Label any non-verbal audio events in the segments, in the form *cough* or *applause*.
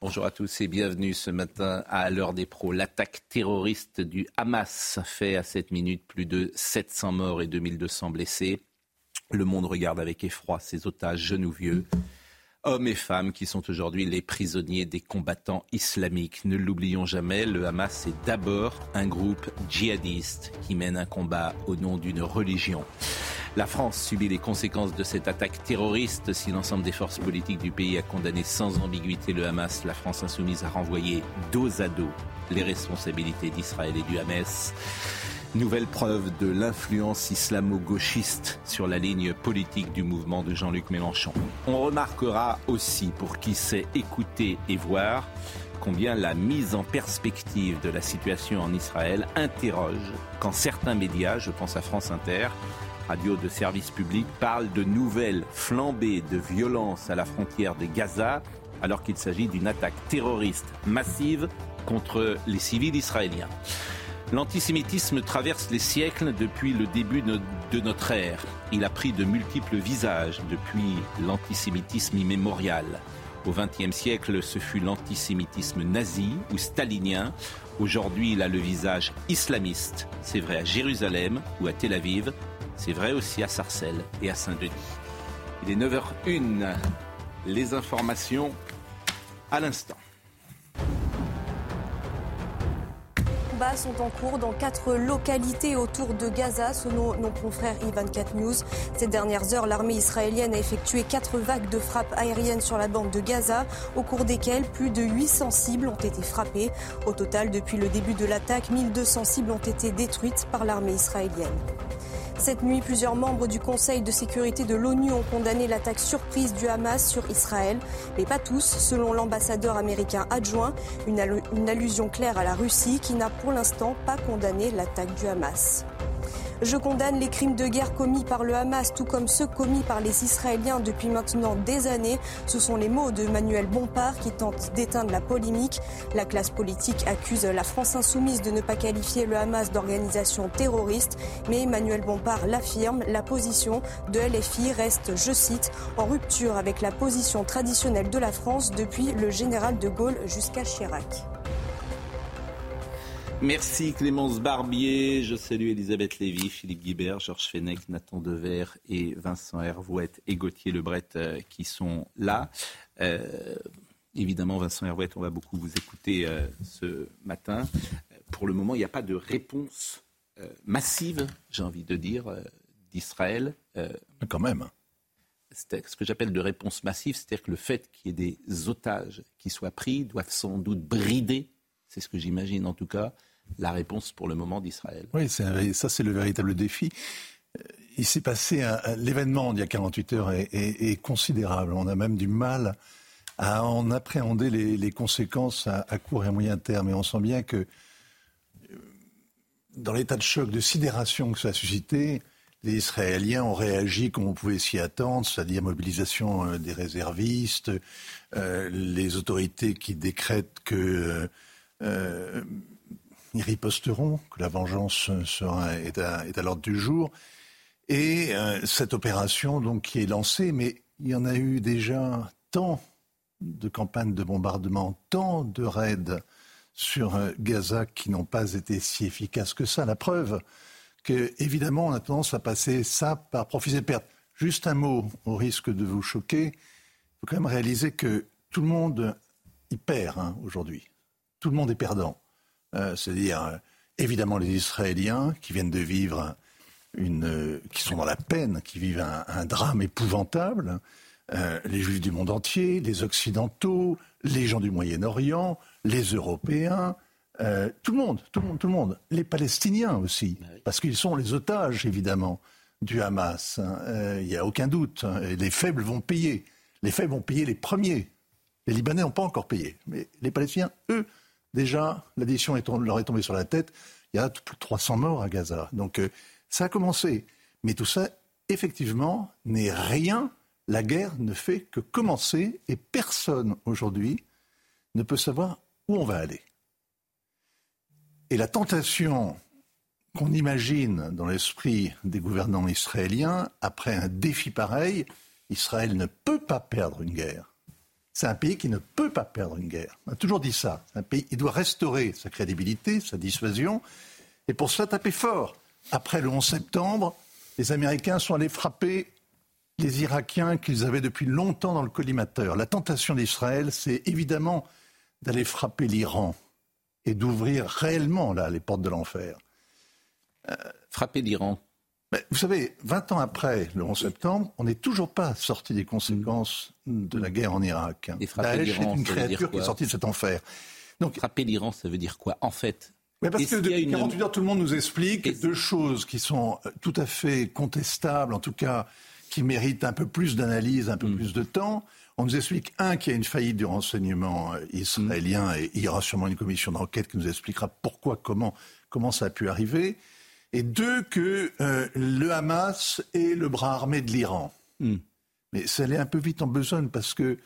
Bonjour à tous et bienvenue ce matin à l'heure des pros. L'attaque terroriste du Hamas fait à cette minute plus de 700 morts et 2200 blessés. Le monde regarde avec effroi ces otages jeunes ou vieux, hommes et femmes qui sont aujourd'hui les prisonniers des combattants islamiques. Ne l'oublions jamais, le Hamas est d'abord un groupe djihadiste qui mène un combat au nom d'une religion. La France subit les conséquences de cette attaque terroriste. Si l'ensemble des forces politiques du pays a condamné sans ambiguïté le Hamas, la France insoumise a renvoyé dos à dos les responsabilités d'Israël et du Hamas. Nouvelle preuve de l'influence islamo-gauchiste sur la ligne politique du mouvement de Jean-Luc Mélenchon. On remarquera aussi, pour qui sait écouter et voir, combien la mise en perspective de la situation en Israël interroge quand certains médias, je pense à France Inter, radio de service public, parlent de nouvelles flambées de violence à la frontière de Gaza, alors qu'il s'agit d'une attaque terroriste massive contre les civils israéliens. L'antisémitisme traverse les siècles depuis le début de notre ère. Il a pris de multiples visages depuis l'antisémitisme immémorial. Au XXe siècle, ce fut l'antisémitisme nazi ou stalinien. Aujourd'hui, il a le visage islamiste. C'est vrai à Jérusalem ou à Tel Aviv. C'est vrai aussi à Sarcelles et à Saint-Denis. Il est 9h01. Les informations à l'instant. combats sont en cours dans quatre localités autour de Gaza, selon nos confrères I24 News. Ces dernières heures, l'armée israélienne a effectué quatre vagues de frappes aériennes sur la bande de Gaza, au cours desquelles plus de 800 cibles ont été frappées. Au total, depuis le début de l'attaque, 1200 cibles ont été détruites par l'armée israélienne. Cette nuit, plusieurs membres du Conseil de sécurité de l'ONU ont condamné l'attaque surprise du Hamas sur Israël, mais pas tous, selon l'ambassadeur américain adjoint, une, allusion claire à la Russie qui n'a pour l'instant pas condamné l'attaque du Hamas. Je condamne les crimes de guerre commis par le Hamas, tout comme ceux commis par les Israéliens depuis maintenant des années. Ce sont les mots de Manuel Bompard qui tente d'éteindre la polémique. La classe politique accuse la France insoumise de ne pas qualifier le Hamas d'organisation terroriste, mais Emmanuel Bompard l'affirme, la position de LFI reste, je cite, en rupture avec la position traditionnelle de la France depuis le général de Gaulle jusqu'à Chirac. Merci Clémence Barbier, je salue Elisabeth Lévy, Philippe Guibert, Georges Fenech, Nathan Dever et Vincent Hervouette et Gauthier Lebret euh, qui sont là. Euh, évidemment, Vincent Hervouette, on va beaucoup vous écouter euh, ce matin. Pour le moment, il n'y a pas de réponse massive, j'ai envie de dire, d'Israël. Quand même. Ce que j'appelle de réponse massive, c'est-à-dire que le fait qu'il y ait des otages qui soient pris doivent sans doute brider, c'est ce que j'imagine en tout cas, la réponse pour le moment d'Israël. Oui, ça c'est le véritable défi. Euh, il s'est passé l'événement d'il y a 48 heures est, considérable. On a même du mal à en appréhender les, conséquences à, court et moyen terme. Et on sent bien que euh, dans l'état de choc, de sidération que ça a suscité, les Israéliens ont réagi comme on pouvait s'y attendre, c'est-à-dire mobilisation euh, des réservistes, les autorités qui décrètent que ils riposteront, que la vengeance est à, l'ordre du jour. Et euh, cette opération donc, qui est lancée, mais il y en a eu déjà tant de campagnes de bombardement, tant de raids sur euh, Gaza qui n'ont pas été si efficaces que ça. La preuve que, évidemment, on a tendance à passer ça par profit et perte. Juste un mot, au risque de vous choquer, il faut quand même réaliser que tout le monde y perd hein, aujourd'hui. Tout le monde est perdant. Euh, c'est-à-dire euh, évidemment les Israéliens qui viennent de vivre une, euh, qui sont dans la peine, qui vivent un, drame épouvantable, les Juifs du monde entier, les Occidentaux, les gens du Moyen-Orient, les Européens, tout le monde, tout le monde, tout le monde, les Palestiniens aussi, parce qu'ils sont les otages évidemment du Hamas. Hein. Euh, il n'y a aucun doute. Hein. Les faibles vont payer. Les faibles vont payer les premiers. Les Libanais n'ont pas encore payé. Mais les Palestiniens, eux, déjà, l'addition leur est tombée sur la tête. Il y a plus de 300 morts à Gaza. Donc euh, ça a commencé. Mais tout ça, effectivement, n'est rien. La guerre ne fait que commencer et personne aujourd'hui ne peut savoir où on va aller. Et la tentation qu'on imagine dans l'esprit des gouvernants israéliens, après un défi pareil, Israël ne peut pas perdre une guerre. C'est un pays qui ne peut pas perdre une guerre. On a toujours dit ça. Un pays, il doit restaurer sa crédibilité, sa dissuasion, et pour cela taper fort. Après le 11 septembre, les Américains sont allés frapper les Irakiens qu'ils avaient depuis longtemps dans le collimateur. La tentation d'Israël, c'est évidemment d'aller frapper l'Iran et d'ouvrir réellement là les portes de l'enfer. Frapper l'Iran. Vous savez, 20 ans après le 11 septembre, on n'est toujours pas sorti des conséquences de la guerre en Irak. Frapper l'Iran, une créature qui est sortie de cet enfer. Donc, frapper l'Iran, ça veut dire quoi En fait, mais parce que depuis 48 heures, tout le monde nous explique deux choses qui sont euh, tout à fait contestables, en tout cas qui méritent un peu plus d'analyse, un peu hmm. plus de temps. On nous explique, un, qu'il y a une faillite du renseignement euh, israélien, et il y aura sûrement une commission d'enquête qui nous expliquera pourquoi, comment, comment ça a pu arriver. Et deux, que euh, le Hamas est le bras armé de l'Iran. Hmm. Mais ça allait un peu vite en besogne parce que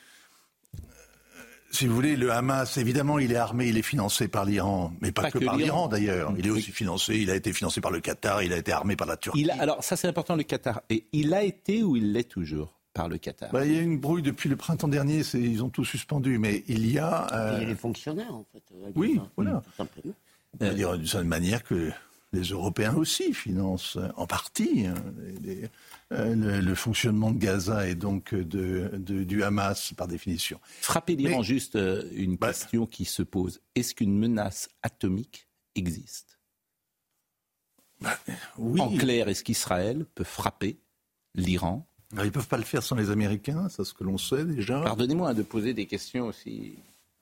si vous voulez, le Hamas, évidemment, il est armé, il est financé par l'Iran, mais pas, que, par l'Iran d'ailleurs. Il est aussi financé, il a été financé par le Qatar, il a été armé par la Turquie. alors ça c'est important, le Qatar. Et il a été ou il l'est toujours par le Qatar? Bah, Il y a une brouille depuis le printemps dernier, ils ont tout suspendu, mais il y a... Euh, il y a les fonctionnaires en fait. Oui, voilà. Tout simplement. On va dire d'une certaine manière que les Européens aussi financent en partie hein, euh, le, fonctionnement de Gaza et donc de, du Hamas par définition. Frapper l'Iran, juste euh, une bah, question qui se pose. Est-ce qu'une menace atomique existe? Bah, oui. En clair, est-ce qu'Israël peut frapper l'Iran? Ils ne peuvent pas le faire sans les Américains, c'est ce que l'on sait déjà. Pardonnez-moi de poser des questions aussi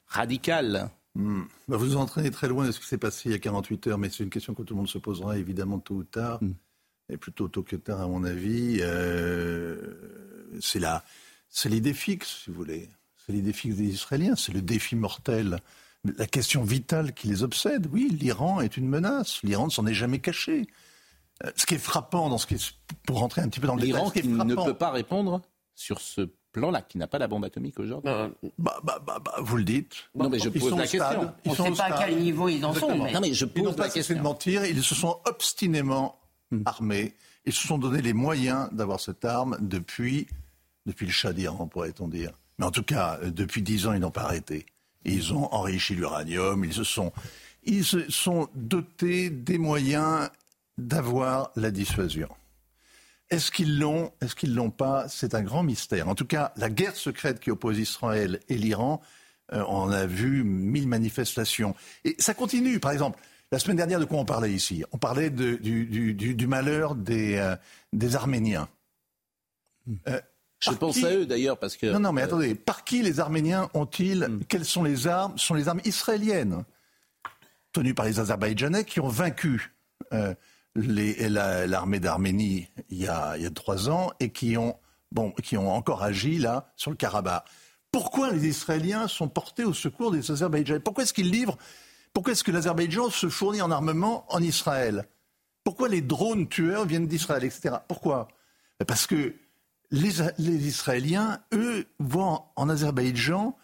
radicales. Hmm. Bah, vous vous entraînez très loin de ce qui s'est passé il y a 48 heures, mais c'est une question que tout le monde se posera évidemment tôt ou tard, hmm. et plutôt tôt que tard à mon avis. Euh, c'est c'est l'idée fixe, si vous voulez. C'est l'idée fixe des Israéliens, c'est le défi mortel, la question vitale qui les obsède. Oui, l'Iran est une menace. L'Iran ne s'en est jamais caché. Euh, ce qui est frappant dans ce qui est, pour rentrer un petit peu dans l'Iran, qui ne peut pas répondre sur ce plan-là, qui n'a pas la bombe atomique aujourd'hui bah, bah, bah, bah, Vous le dites. Non, mais je pose la question. On ne sait pas à quel niveau ils en sont. Non, mais je pose ils la question. de mentir, ils se sont obstinément hmm. armés. Ils se sont donné les moyens d'avoir cette arme depuis, depuis le Shah d'Iran, pourrait-on dire. Mais en tout cas, euh, depuis dix ans, ils n'ont pas arrêté. ils ont enrichi l'uranium, ils se sont, ils se sont dotés des moyens d'avoir la dissuasion. Est-ce qu'ils l'ont Est-ce qu'ils l'ont pas? C'est un grand mystère. En tout cas, la guerre secrète qui oppose Israël et l'Iran, euh, on a vu mille manifestations. Et ça continue. Par exemple, la semaine dernière, de quoi on parlait ici? On parlait du, malheur des, euh, des Arméniens. Euh, Je pense à eux d'ailleurs parce que. Non, non, mais attendez. Par qui les Arméniens ont-ils hmm. Quelles sont les armes Ce sont les armes israéliennes, tenues par les Azerbaïdjanais, qui ont vaincu l'armée d'Arménie il, y a, trois ans et qui ont, bon, qui ont encore agi là sur le Karabakh. Pourquoi les Israéliens sont portés au secours des Azerbaïdjanais? Pourquoi est-ce qu'ils livrent? Pourquoi est-ce que l'Azerbaïdjan se fournit en armement en Israël? Pourquoi les drones tueurs viennent d'Israël, etc. Pourquoi? Parce que les, les, Israéliens, eux, voient en Azerbaïdjan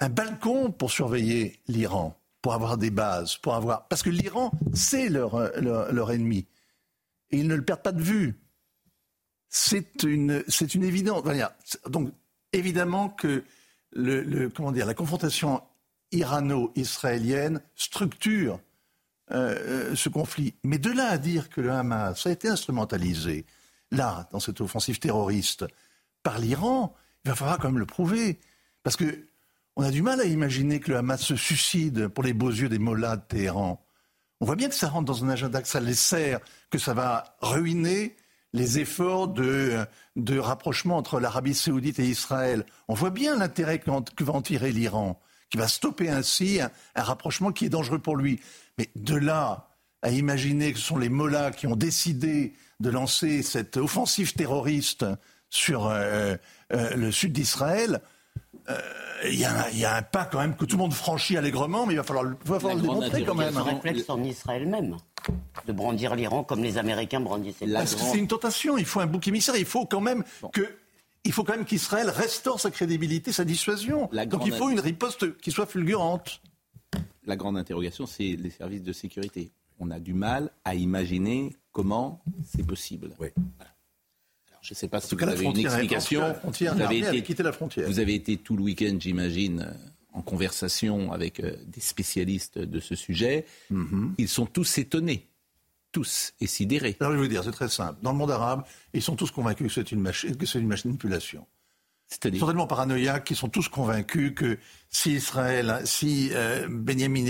un balcon pour surveiller l'Iran pour avoir des bases, pour avoir... Parce que l'Iran, c'est leur, leur, ennemi. Et ils ne le perdent pas de vue. C'est une, une évidence. Donc, évidemment que le, comment dire, la confrontation irano-israélienne structure euh, euh, ce conflit. Mais de là à dire que le Hamas a été instrumentalisé, là, dans cette offensive terroriste, par l'Iran, il va falloir quand même le prouver. Parce que on a du mal à imaginer que le Hamas se suicide pour les beaux yeux des mollahs de Téhéran. On voit bien que ça rentre dans un agenda, que ça les sert, que ça va ruiner les efforts de, rapprochement entre l'Arabie saoudite et Israël. On voit bien l'intérêt que, va en tirer l'Iran, qui va stopper ainsi un, rapprochement qui est dangereux pour lui. Mais de là à imaginer que ce sont les Mollahs qui ont décidé de lancer cette offensive terroriste sur euh, euh, le sud d'Israël, euh, il y, a un pas quand même que tout le monde franchit allègrement, mais il va falloir, le démontrer quand même. C'est un réflexe en Israël même, de brandir l'Iran comme les Américains brandissaient l'Iran. C'est une tentation, il faut un bouc émissaire, il faut quand même que il faut quand même qu'Israël restaure sa crédibilité, sa dissuasion. Donc il faut une riposte qui soit fulgurante. La grande interrogation, c'est les services de sécurité. On a du mal à imaginer comment c'est possible. Oui. Je ne sais pas si vous avez une explication. vous, avez été, quitté la frontière. vous avez été tout le week-end, j'imagine, en conversation avec euh, des spécialistes de ce sujet. Mm-hmm. Ils sont tous étonnés tous et sidérés. Alors je vais vous dire, c'est très simple. Dans le monde arabe, ils sont tous convaincus que c'est une, que c'est une manipulation. Ils sont tellement paranoïaques qu'ils sont tous convaincus que si Israël, si euh, Benjamin,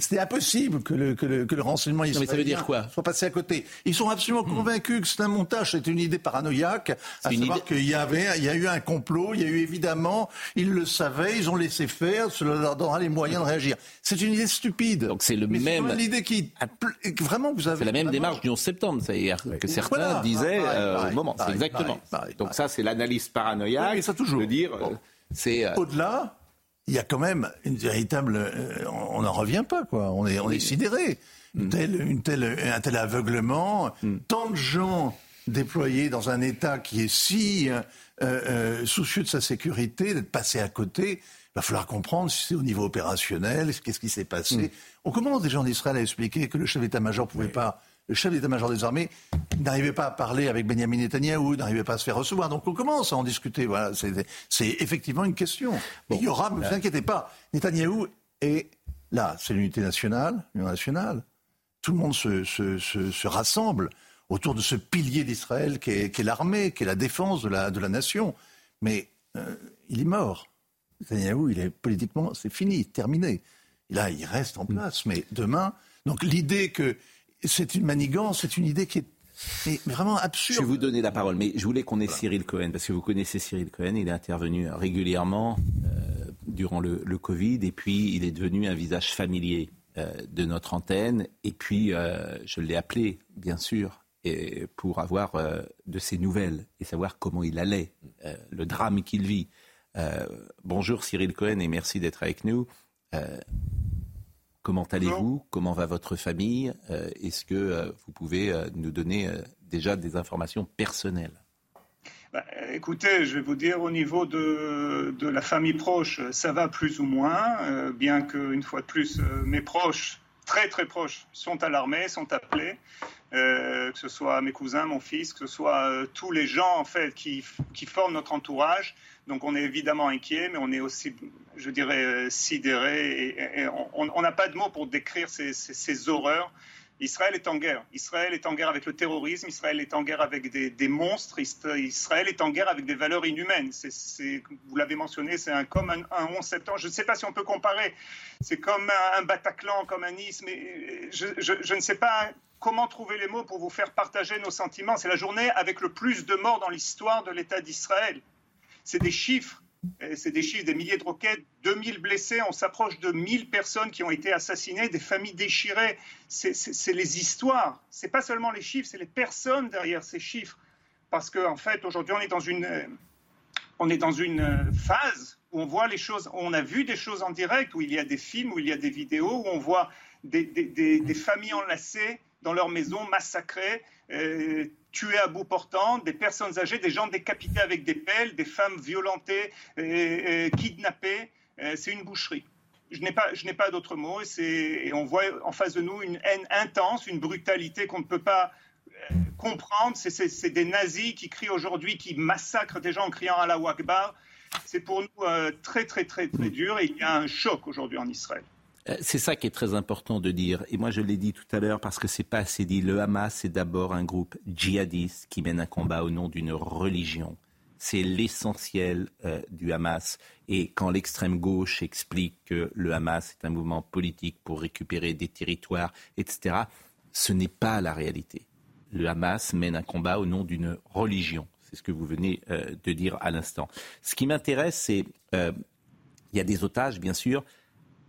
c'était impossible que le, que le, que le renseignement israélien ça veut dire quoi soit passé à côté. Ils sont absolument hmm. convaincus que c'est un montage, c'est une idée paranoïaque, à savoir qu'il y avait, il y a eu un complot, il y a eu évidemment, ils le savaient, ils ont laissé faire, cela leur donnera les moyens de réagir. C'est une idée stupide. Donc c'est le même. C'est l'idée qui vraiment vous avez. C'est la même démarche du 11 septembre, c'est-à-dire que certains disaient euh, au moment. C'est exactement. Donc ça, c'est l'analyse paranoïaque. Oui, ça toujours. De dire, euh, c'est au-delà il y a quand même une véritable. Euh, on n'en revient pas, quoi. On est, on est sidéré. Une mm. telle, une telle, un tel aveuglement, mm. tant de gens déployés dans un État qui est si euh, euh, soucieux de sa sécurité, d'être passé à côté. Il va falloir comprendre si c'est au niveau opérationnel, qu'est-ce qui s'est passé. Mm. On commence déjà en Israël à expliquer que le chef d'état-major ne pouvait pas le chef d'état-major des armées n'arrivait pas à parler avec Benjamin Netanyahou, n'arrivait pas à se faire recevoir. Donc on commence à en discuter. Voilà, c'est effectivement une question. il y aura, ne vous inquiétez pas, Netanyahou est là. C'est l'unité nationale, l'union nationale. Tout le monde se, se, se, rassemble autour de ce pilier d'Israël qui est, l'armée, qui est la défense de la, de la nation. Mais euh, il est mort. Netanyahou, il est politiquement, c'est fini, terminé. Là, il reste en place. Mais demain, donc l'idée que c'est une manigance, c'est une idée qui est vraiment absurde. Je vais vous donner la parole, mais je voulais qu'on ait Cyril Cohen, parce que vous connaissez Cyril Cohen, il est intervenu régulièrement euh, durant le, Covid, et puis il est devenu un visage familier euh, de notre antenne, et puis euh, je l'ai appelé, bien sûr, pour avoir de ses nouvelles et savoir comment il allait, le drame qu'il vit. bonjour Cyril Cohen, et merci d'être avec nous. Comment allez-vous? Comment va votre famille? Euh, Est-ce que euh, vous pouvez euh, nous donner déjà des informations personnelles? Bah, écoutez, je vais vous dire, au niveau de, de, la famille proche, ça va plus ou moins, bien qu'une fois de plus, mes proches, très très proches, sont à l'armée, sont appelés, que ce soit mes cousins, mon fils, que ce soit tous les gens en fait qui, qui forment notre entourage. Donc on est évidemment inquiet, mais on est aussi, je dirais, euh, sidéré. Et, on n'a pas de mots pour décrire ces, horreurs. Israël est en guerre. Israël est en guerre avec le terrorisme. Israël est en guerre avec des, monstres. Israël est en guerre avec des valeurs inhumaines. vous l'avez mentionné, c'est comme un, 11 septembre. Je ne sais pas si on peut comparer. C'est comme un, Bataclan, comme un Nice. Mais je, je ne sais pas comment trouver les mots pour vous faire partager nos sentiments. C'est la journée avec le plus de morts dans l'histoire de l'État d'Israël c'est des chiffres. C'est des chiffres, des milliers de roquettes, 2000 blessés, on s'approche de 1000 personnes qui ont été assassinées, des familles déchirées. C'est les histoires. C'est pas seulement les chiffres, c'est les personnes derrière ces chiffres. Parce qu'en en fait, aujourd'hui, on est dans une, on est dans une phase où on voit les choses, on a vu des choses en direct, où il y a des films, où il y a des vidéos, où on voit des, des familles enlacées dans leur maison, massacrées, euh, tués à bout portant, des personnes âgées, des gens décapités avec des pelles, des femmes violentées, kidnappées. Euh, c'est une boucherie. Je n'ai pas, d'autres mots. Et, on voit en face de nous une haine intense, une brutalité qu'on ne peut pas euh, comprendre. C'est, des nazis qui crient aujourd'hui, qui massacrent des gens en criant à la Wakbar. C'est pour nous très, très, très, très dur. Et il y a un choc aujourd'hui en Israël. Euh, c'est ça qui est très important de dire. Et moi, je l'ai dit tout à l'heure parce que c'est pas assez dit. Le Hamas, c'est d'abord un groupe djihadiste qui mène un combat au nom d'une religion. C'est l'essentiel euh, du Hamas. Et quand l'extrême gauche explique que le Hamas est un mouvement politique pour récupérer des territoires, etc., ce n'est pas la réalité. Le Hamas mène un combat au nom d'une religion. C'est ce que vous venez euh, de dire à l'instant. Ce qui m'intéresse, c'est il y a des otages, bien sûr,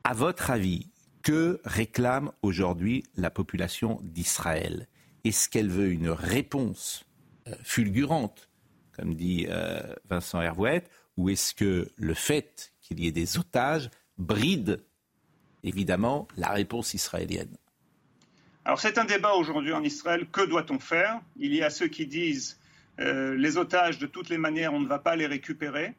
à votre avis, Que réclame aujourd'hui la population d'Israël? Est-ce qu'elle veut une réponse euh, fulgurante, comme dit euh, Vincent Hervouette, ou est-ce que le fait qu'il y ait des otages bride évidemment la réponse israélienne? Alors c'est un débat aujourd'hui en Israël. Que doit-on faire? Il y a ceux qui disent euh, les otages, de toutes les manières, on ne va pas les récupérer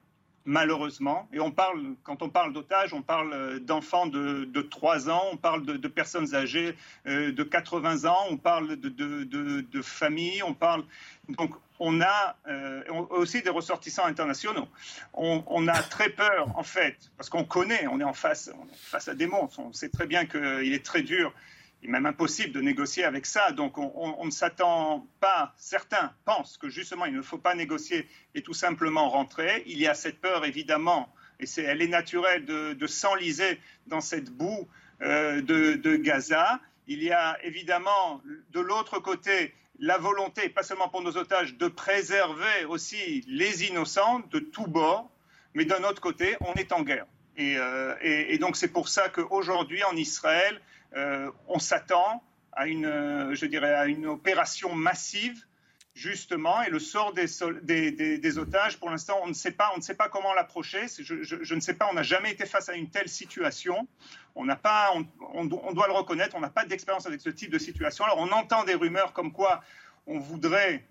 malheureusement. Et on parle, quand on parle d'otages, on parle euh, d'enfants de, de, 3 ans, on parle de, personnes âgées euh, de 80 ans, on parle de, familles, on parle. Donc, on a euh, aussi des ressortissants internationaux. On, on, a très peur, en fait, parce qu'on connaît, on est en face, on est face à des monstres. On sait très bien qu'il est très dur est même impossible de négocier avec ça. Donc on, ne s'attend pas, certains pensent que justement il ne faut pas négocier et tout simplement rentrer. Il y a cette peur évidemment, et c'est, elle est naturelle, de, s'enliser dans cette boue euh, de, Gaza. Il y a évidemment de l'autre côté la volonté, pas seulement pour nos otages, de préserver aussi les innocents de tous bords, mais d'un autre côté, on est en guerre. Et, euh, donc c'est pour ça qu'aujourd'hui en Israël, on s'attend à une, euh, je dirais, à une opération massive justement, et le sort des, otages, pour l'instant, on ne sait pas, on ne sait pas comment l'approcher. Je, ne sais pas, on n'a jamais été face à une telle situation. On n'a pas, on, doit le reconnaître, on n'a pas d'expérience avec ce type de situation. Alors, on entend des rumeurs comme quoi on voudrait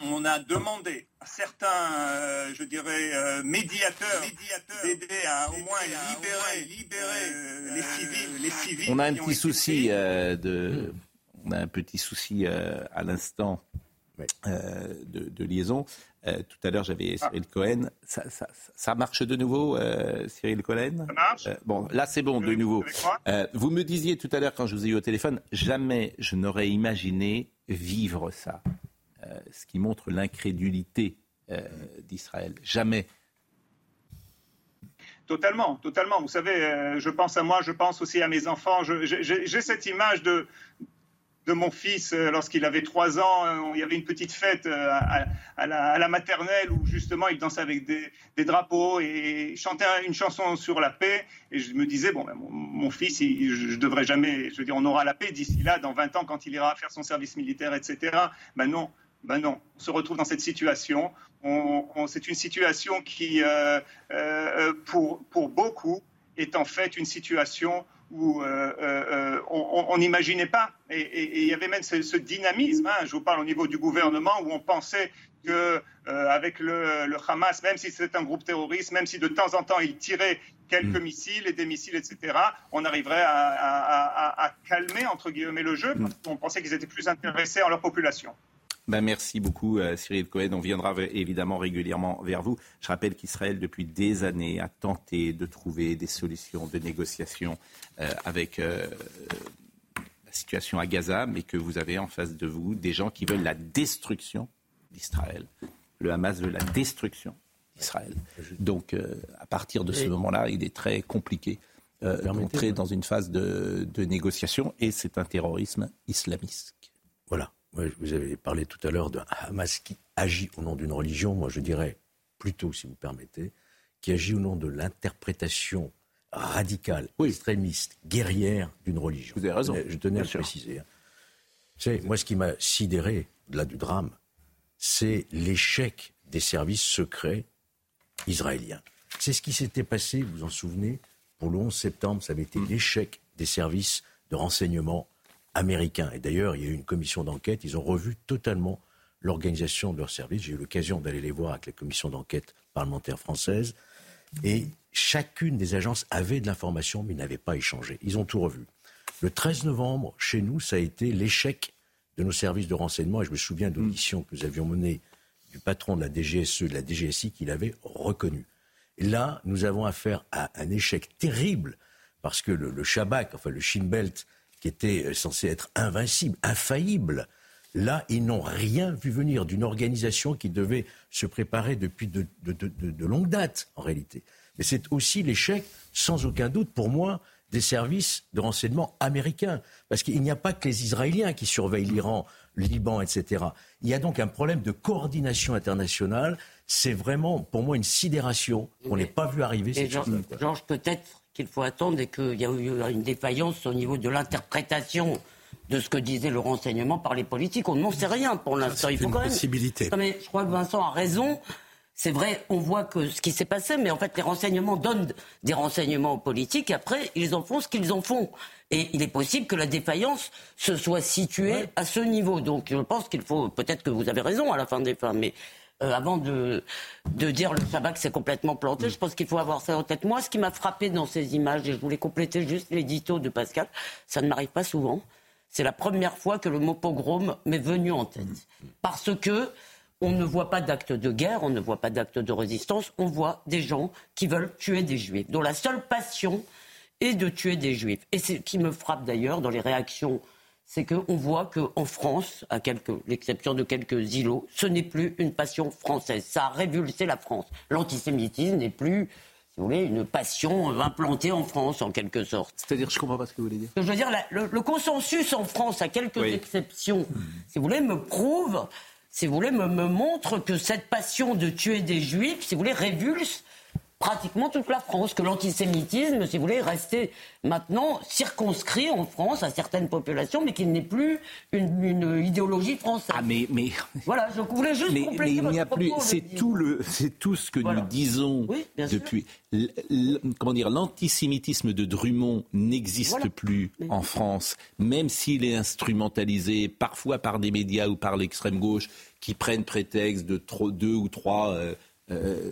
on a demandé à certains, euh, je dirais, euh, médiateurs, d'aider à au moins libérer, euh, les, civils, On a un petit souci de, on a un petit souci à l'instant de, liaison. tout à l'heure, j'avais ah. Cyril Cohen. Ça, marche de nouveau, Cyril Cohen? Ça marche. bon, là, c'est bon, de nouveau. vous me disiez tout à l'heure, quand je vous ai eu au téléphone, jamais je n'aurais imaginé vivre ça. Euh, ce qui montre l'incrédulité euh, d'Israël. Jamais. Totalement, totalement. Vous savez, euh, je pense à moi, je pense aussi à mes enfants. J'ai cette image de, de mon fils lorsqu'il avait trois ans. Il y avait une petite fête à, la, maternelle où justement il dansait avec des, drapeaux et chantait une chanson sur la paix. Et je me disais, bon, ben, mon, fils, je, devrais jamais, je veux dire, on aura la paix d'ici là, dans 20 ans, quand il ira faire son service militaire, etc. Ben non, ben non, on se retrouve dans cette situation. c'est une situation qui, euh, euh, pour, pour, beaucoup, est en fait une situation où euh, on n'imaginait pas. Et il y avait même ce, dynamisme, hein, je vous parle au niveau du gouvernement, où on pensait que avec le, le, Hamas, même si c'est un groupe terroriste, même si de temps en temps il tirait quelques mm. missiles et des missiles, etc., on arriverait à, à calmer, entre guillemets, le jeu, parce qu'on pensait qu'ils étaient plus intéressés en leur population. Ben merci beaucoup euh, Cyril Cohen. On viendra évidemment régulièrement vers vous. Je rappelle qu'Israël, depuis des années, a tenté de trouver des solutions de négociation euh, avec euh, la situation à Gaza, mais que vous avez en face de vous des gens qui veulent la destruction d'Israël. Le Hamas veut la destruction d'Israël. Donc à partir de ce moment-là, il est très compliqué d'entrer dans une phase de, de négociation et c'est un terrorisme islamiste. Voilà vous avez parlé tout à l'heure d'un Hamas qui agit au nom d'une religion. Moi, je dirais plutôt, si vous permettez, qui agit au nom de l'interprétation radicale, extrémiste, guerrière d'une religion. Vous avez raison. Je tenais à le préciser. Hein. moi, ce qui m'a sidéré, là du drame, c'est l'échec des services secrets israéliens. C'est ce qui s'était passé, vous vous en souvenez, pour le 11 septembre, ça avait été mm. l'échec des services de renseignement américains. Et d'ailleurs, il y a eu une commission d'enquête, ils ont revu totalement l'organisation de leurs services. J'ai eu l'occasion d'aller les voir avec la commission d'enquête parlementaire française. Et chacune des agences avait de l'information, mais n'avait pas échangé. Ils ont tout revu. Le 13 novembre, chez nous, ça a été l'échec de nos services de renseignement. Et je me souviens de l'audition que nous avions menée du patron de la DGSE, de la DGSI, qu'il avait reconnu. Et là, nous avons affaire à un échec terrible, parce que le, le Shabak, enfin le Shin Belt, qui était censé être invincible, infaillible. Là, ils n'ont rien vu venir d'une organisation qui devait se préparer depuis de, de, longues dates, en réalité. Mais c'est aussi l'échec, sans aucun doute, pour moi, des services de renseignement américains. Parce qu'il n'y a pas que les Israéliens qui surveillent l'Iran, le Liban, etc. Il y a donc un problème de coordination internationale. C'est vraiment, pour moi, une sidération qu'on n'ait pas vu arriver cette Georges, peut-être qu'il faut attendre et qu'il y a eu une défaillance au niveau de l'interprétation de ce que disait le renseignement par les politiques. On n'en sait rien pour l'instant. Il faut quand même. Possibilité. mais je crois que Vincent a raison. C'est vrai, on voit que ce qui s'est passé, mais en fait, les renseignements donnent des renseignements aux politiques. Et après, ils en font ce qu'ils en font. Et il est possible que la défaillance se soit située à ce niveau. Donc, je pense qu'il faut. Peut-être que vous avez raison à la fin des fins, mais euh, avant de, de dire le que c'est complètement planté, je pense qu'il faut avoir ça en tête. Moi, ce qui m'a frappé dans ces images, et je voulais compléter juste l'édito de Pascal, ça ne m'arrive pas souvent. C'est la première fois que le mot pogrom m'est venu en tête. Parce que on ne voit pas d'acte de guerre, on ne voit pas d'acte de résistance, on voit des gens qui veulent tuer des juifs, dont la seule passion est de tuer des juifs. Et ce qui me frappe d'ailleurs dans les réactions, c'est qu'on voit qu'en France, à l'exception de quelques îlots, ce n'est plus une passion française. Ça a révulsé la France. L'antisémitisme n'est plus si vous voulez, une passion implantée en France, en quelque sorte. C'est-à-dire, je ne comprends pas ce que vous voulez dire. Je veux dire, le, consensus en France, à quelques exceptions, si vous voulez, me prouve, si vous voulez, me, me montre que cette passion de tuer des juifs, si vous voulez, révulse pratiquement toute la France, que l'antisémitisme, si vous voulez, est resté maintenant circonscrit en France à certaines populations, mais qu'il n'est plus une, idéologie française. Ah, mais, mais... Voilà, je voulais juste mais, mais il n'y a plus. C'est tout, le, c'est tout ce que nous disons depuis. comment dire, l'antisémitisme de Drummond n'existe plus en France, même s'il est instrumentalisé parfois par des médias ou par l'extrême gauche qui prennent prétexte de deux ou trois. Euh, euh,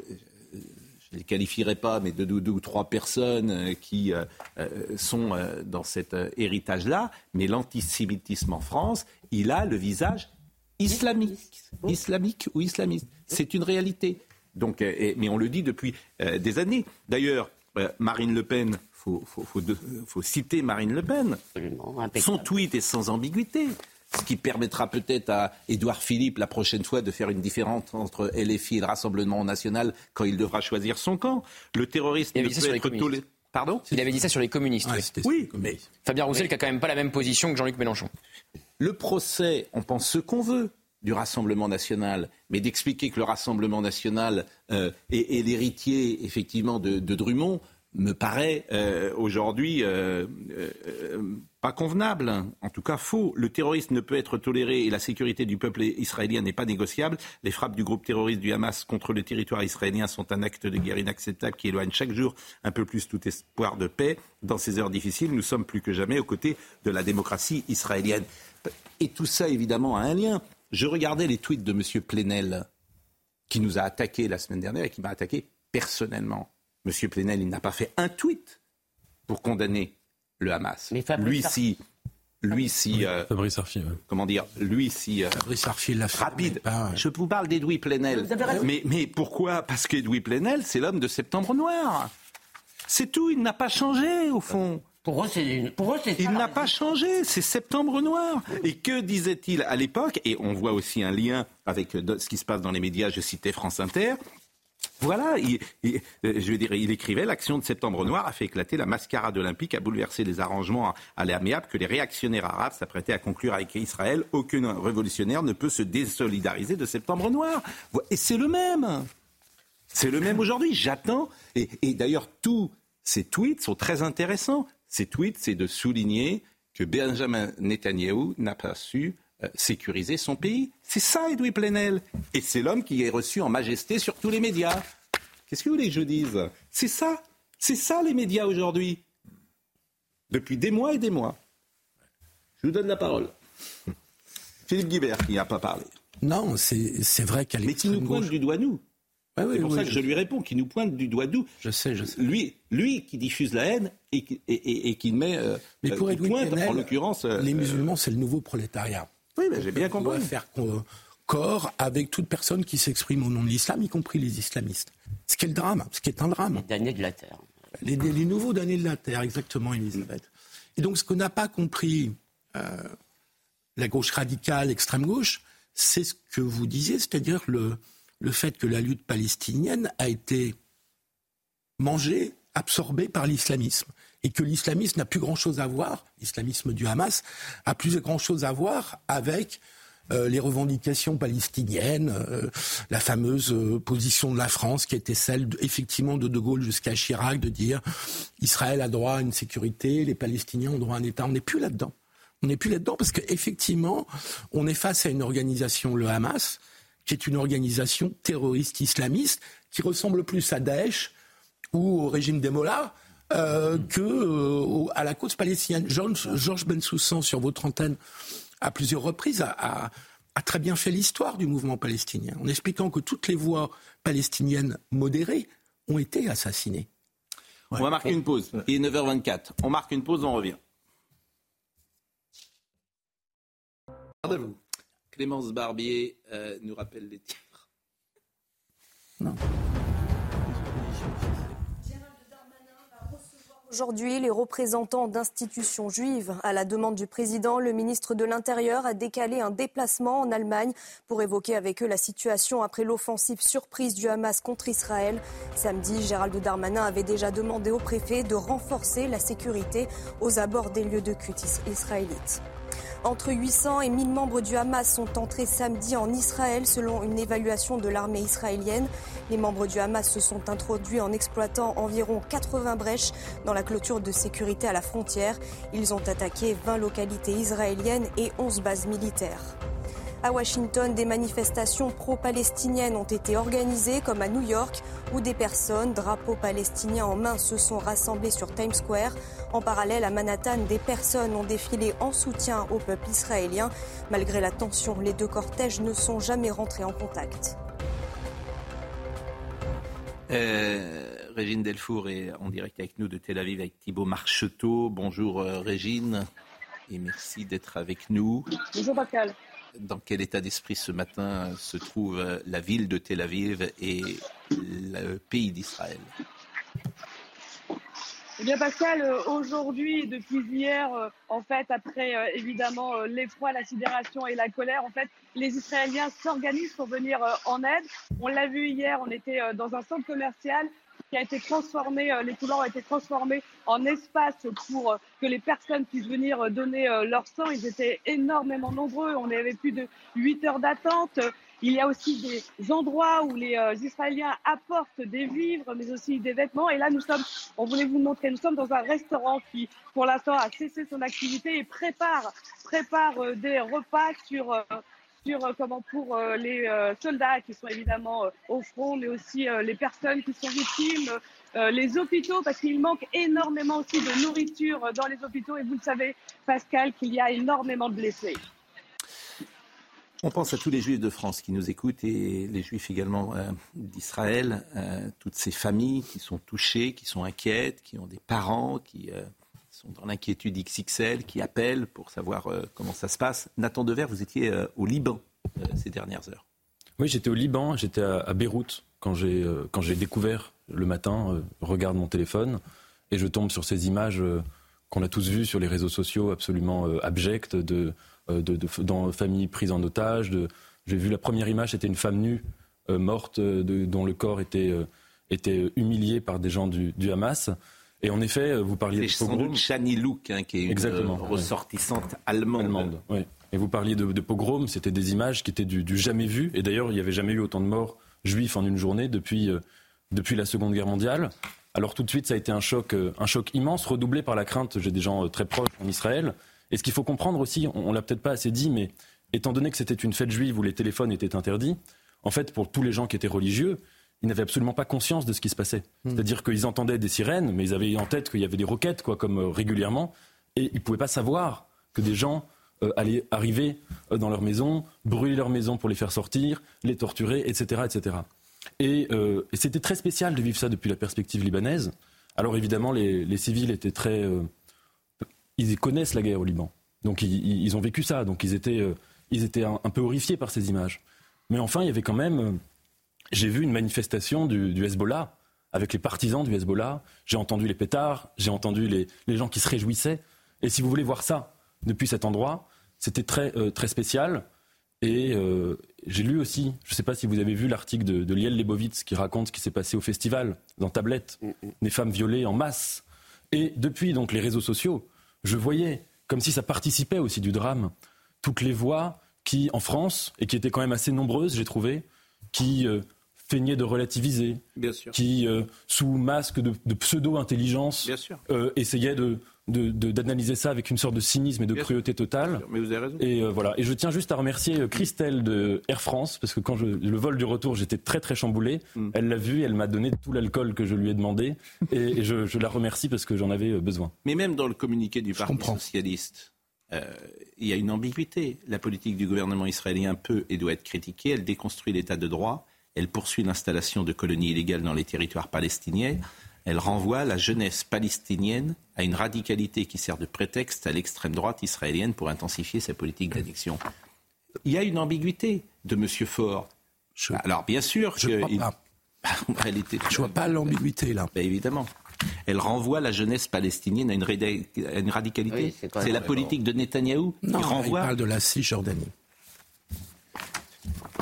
je ne les qualifierai pas, mais de deux, ou trois personnes euh, qui euh, euh, sont dans cet héritage-là. Mais l'antisémitisme en France, il a le visage islamique, islamique ou islamiste. C'est une réalité. Donc, mais on le dit depuis des années. D'ailleurs, Marine Le Pen, il faut, citer Marine Le Pen. Son tweet est sans ambiguïté ce qui permettra peut-être à Édouard Philippe la prochaine fois de faire une différence entre LFI et le Rassemblement national quand il devra choisir son camp. Le terroriste ne peut être toléré. Pardon? Il avait dit ça sur les communistes. oui, mais Fabien Roussel qui a quand même pas la même position que Jean-Luc Mélenchon. Le procès, on pense ce qu'on veut du Rassemblement national, mais d'expliquer que le Rassemblement national euh, est, l'héritier effectivement de, Drummond me paraît euh, aujourd'hui euh, pas convenable, en tout cas faux. Le terrorisme ne peut être toléré et la sécurité du peuple israélien n'est pas négociable. Les frappes du groupe terroriste du Hamas contre le territoire israélien sont un acte de guerre inacceptable qui éloigne chaque jour un peu plus tout espoir de paix. Dans ces heures difficiles, nous sommes plus que jamais aux côtés de la démocratie israélienne. Et tout ça, évidemment, a un lien. Je regardais les tweets de M. Plenel, qui nous a attaqués la semaine dernière et qui m'a attaqué personnellement. M. Plenel, il n'a pas fait un tweet pour condamner le Hamas. lui, si, lui, si, euh, Fabrice Arfi, comment dire, lui, si, euh, Fabrice Arfi l'a rapide. Je vous parle d'Edoui Plenel. Mais, mais pourquoi? Parce qu'Edoui Plenel, c'est l'homme de Septembre Noir. C'est tout. Il n'a pas changé au fond. Pour eux, c'est pour eux, Il n'a pas changé, c'est Septembre Noir. Et que disait-il à l'époque? Et on voit aussi un lien avec euh, ce qui se passe dans les médias. Je citais France Inter. Voilà, dire, il écrivait l'action de Septembre Noir a fait éclater la mascarade olympique, a bouleversé les arrangements à l'amiable que les réactionnaires arabes s'apprêtaient à conclure avec Israël. Aucun révolutionnaire ne peut se désolidariser de Septembre Noir. Et c'est le même. C'est le même aujourd'hui. J'attends. Et, et d'ailleurs, tous ces tweets sont très intéressants. Ces tweets, c'est de souligner que Benjamin Netanyahou n'a pas su euh, sécuriser son pays. C'est ça, Edoui Plenel. Et c'est l'homme qui est reçu en majesté sur tous les médias. Qu'est-ce que vous voulez que je dise? C'est ça. C'est ça, les médias aujourd'hui. Depuis des mois et des mois. Je vous donne la parole. *laughs* Philippe Guibert qui n'a pas parlé. Non, c'est vrai qu'elle Mais qui nous pointe du doigt nous? c'est pour ça que je, lui réponds, qui nous pointe du doigt nous. Je sais, je sais. Lui, lui qui diffuse la haine et qui, et, qui met. Euh, Mais pour euh, pointe, en l'occurrence. les musulmans, c'est le nouveau prolétariat. Oui, mais j'ai bien compris. On doit faire corps avec toute personne qui s'exprime au nom de l'islam, y compris les islamistes. Ce qui est le drame, ce qui est un drame. Les damnés de la terre. Les, nouveaux damnés de la terre, exactement, Elisabeth. Et donc, ce qu'on n'a pas compris, euh, la gauche radicale, l'extrême gauche, c'est ce que vous disiez, c'est-à-dire le, le fait que la lutte palestinienne a été mangée, absorbée par l'islamisme et que l'islamisme n'a plus grand-chose à voir, l'islamisme du Hamas, a plus grand-chose à voir avec euh, les revendications palestiniennes, euh, la fameuse euh, position de la France qui était celle effectivement de De Gaulle jusqu'à Chirac de dire Israël a droit à une sécurité, les Palestiniens ont droit à un État. On n'est plus là-dedans. On n'est plus là-dedans parce qu'effectivement, on est face à une organisation, le Hamas, qui est une organisation terroriste islamiste qui ressemble plus à Daesh ou au régime des Mollahs euh, que euh, à la cause palestinienne. Georges George Bensoussan, sur votre antenne, à plusieurs reprises, a, très bien fait l'histoire du mouvement palestinien, en expliquant que toutes les voix palestiniennes modérées ont été assassinées. On va marquer une pause. Il est 9h24. On marque une pause, on revient. Clémence Barbier euh, nous rappelle les titres. Non. Aujourd'hui, les représentants d'institutions juives, à la demande du président, le ministre de l'Intérieur a décalé un déplacement en Allemagne pour évoquer avec eux la situation après l'offensive surprise du Hamas contre Israël. Samedi, Gérald Darmanin avait déjà demandé au préfet de renforcer la sécurité aux abords des lieux de culte israélites. Entre 800 et 1000 membres du Hamas sont entrés samedi en Israël selon une évaluation de l'armée israélienne. Les membres du Hamas se sont introduits en exploitant environ 80 brèches dans la clôture de sécurité à la frontière. Ils ont attaqué 20 localités israéliennes et 11 bases militaires. À Washington, des manifestations pro-palestiniennes ont été organisées, comme à New York, où des personnes, drapeaux palestiniens en main, se sont rassemblées sur Times Square. En parallèle, à Manhattan, des personnes ont défilé en soutien au peuple israélien. Malgré la tension, les deux cortèges ne sont jamais rentrés en contact. Euh, Régine Delfour est en direct avec nous de Tel Aviv avec Thibault Marcheteau. Bonjour euh, Régine et merci d'être avec nous. Bonjour Pascal dans quel état d'esprit ce matin se trouve euh, la ville de Tel Aviv et le pays d'Israël? Eh bien Pascal, euh, aujourd'hui, depuis hier, euh, en fait, après évidemment l'effroi, la sidération et la colère, en fait, les Israéliens s'organisent pour venir en aide. On l'a vu hier, on était dans un centre commercial qui a été transformé, euh, les couloirs ont été transformés en espace pour euh, que les personnes puissent venir euh, donner leur sang. Ils étaient énormément nombreux. On avait plus de 8 heures d'attente. Il y a aussi des endroits où les Israéliens apportent des vivres, mais aussi des vêtements. Et là, nous sommes, on voulait vous montrer, nous sommes dans un restaurant qui, pour l'instant, a cessé son activité et prépare, prépare des repas sur sur euh, comment pour euh, les euh, soldats qui sont évidemment au front, mais aussi les personnes qui sont victimes, les hôpitaux, parce qu'il manque énormément aussi de nourriture dans les hôpitaux. Et vous le savez, Pascal, qu'il y a énormément de blessés. On pense à tous les juifs de France qui nous écoutent et les juifs également d'Israël, toutes ces familles qui sont touchées, qui sont inquiètes, qui ont des parents, qui dans l'inquiétude XXL, qui appellent pour savoir euh, comment ça se passe. Nathan Dever, vous étiez euh, au Liban euh, ces dernières heures. Oui, j'étais au Liban, j'étais à, Beyrouth quand j'ai découvert le matin, regarde mon téléphone et je tombe sur ces images qu'on a tous vues sur les réseaux sociaux absolument abjectes de, de, dans familles prises en otage. J'ai vu la première image, c'était une femme nue morte dont le corps était était humilié par des gens du, du Hamas. Et en effet, euh, vous parliez de pogrom. Chani Louk, hein, qui est une euh, ressortissante allemande. Et vous parliez de, de pogrom, c'était des images qui étaient du, jamais vu. Et d'ailleurs, il n'y avait jamais eu autant de morts juifs en une journée depuis, euh, depuis la Seconde Guerre mondiale. Alors tout de suite, ça a été un choc, un choc immense, redoublé par la crainte. J'ai des gens très proches en Israël. Et ce qu'il faut comprendre aussi, on, on l'a peut-être pas assez dit, mais étant donné que c'était une fête juive où les téléphones étaient interdits, en fait, pour tous les gens qui étaient religieux, ils n'avaient absolument pas conscience de ce qui se passait. Hmm. C'est-à-dire qu'ils entendaient des sirènes, mais ils avaient en tête qu'il y avait des roquettes, quoi, comme euh, régulièrement, et ils ne pouvaient pas savoir que des gens euh, allaient arriver euh, dans leur maison, brûler leur maison pour les faire sortir, les torturer, etc. etc. Et, c'était très spécial de vivre ça depuis la perspective libanaise. Alors évidemment, les, civils étaient très... ils connaissent la guerre au Liban. Donc ils, ont vécu ça. Donc ils étaient, ils étaient un, un, peu horrifiés par ces images. Mais enfin, il y avait quand même j'ai vu une manifestation du, Hezbollah avec les partisans du Hezbollah. J'ai entendu les pétards, j'ai entendu les, gens qui se réjouissaient. Et si vous voulez voir ça depuis cet endroit, c'était très, euh, très spécial. Et euh, j'ai lu aussi, je ne sais pas si vous avez vu l'article de, de Liel Lebovitz qui raconte ce qui s'est passé au festival, dans Tablette, mm, mm. des femmes violées en masse. Et depuis donc les réseaux sociaux, je voyais, comme si ça participait aussi du drame, toutes les voix qui, en France, et qui étaient quand même assez nombreuses, j'ai trouvé, qui euh, feignaient de relativiser, Bien sûr. qui, euh, sous masque de, de pseudo-intelligence, euh, essayaient de, d'analyser ça avec une sorte de cynisme et de Bien cruauté totale. Mais vous avez raison. Et euh, voilà. Et je tiens juste à remercier euh, Christelle de Air France parce que quand je, le vol du retour, j'étais très très chamboulé. Mm. Elle l'a vu, elle m'a donné tout l'alcool que je lui ai demandé et, et je, je la remercie parce que j'en avais besoin. Mais même dans le communiqué du Parti comprends. socialiste, euh, il y a une ambiguïté. La politique du gouvernement israélien peut et doit être critiquée. Elle déconstruit l'état de droit. Elle poursuit l'installation de colonies illégales dans les territoires palestiniens. Elle renvoie la jeunesse palestinienne à une radicalité qui sert de prétexte à l'extrême droite israélienne pour intensifier sa politique d'annexion. Il y a une ambiguïté de M. Faure. Je- Alors bien sûr Je que crois il- pas. *laughs* en réalité, Je vois pas l'ambiguïté là. ben, évidemment. Elle renvoie la jeunesse palestinienne à une, réda- à une radicalité. Oui, c'est la politique de Netanyahou Non, qui il parle de la Cisjordanie.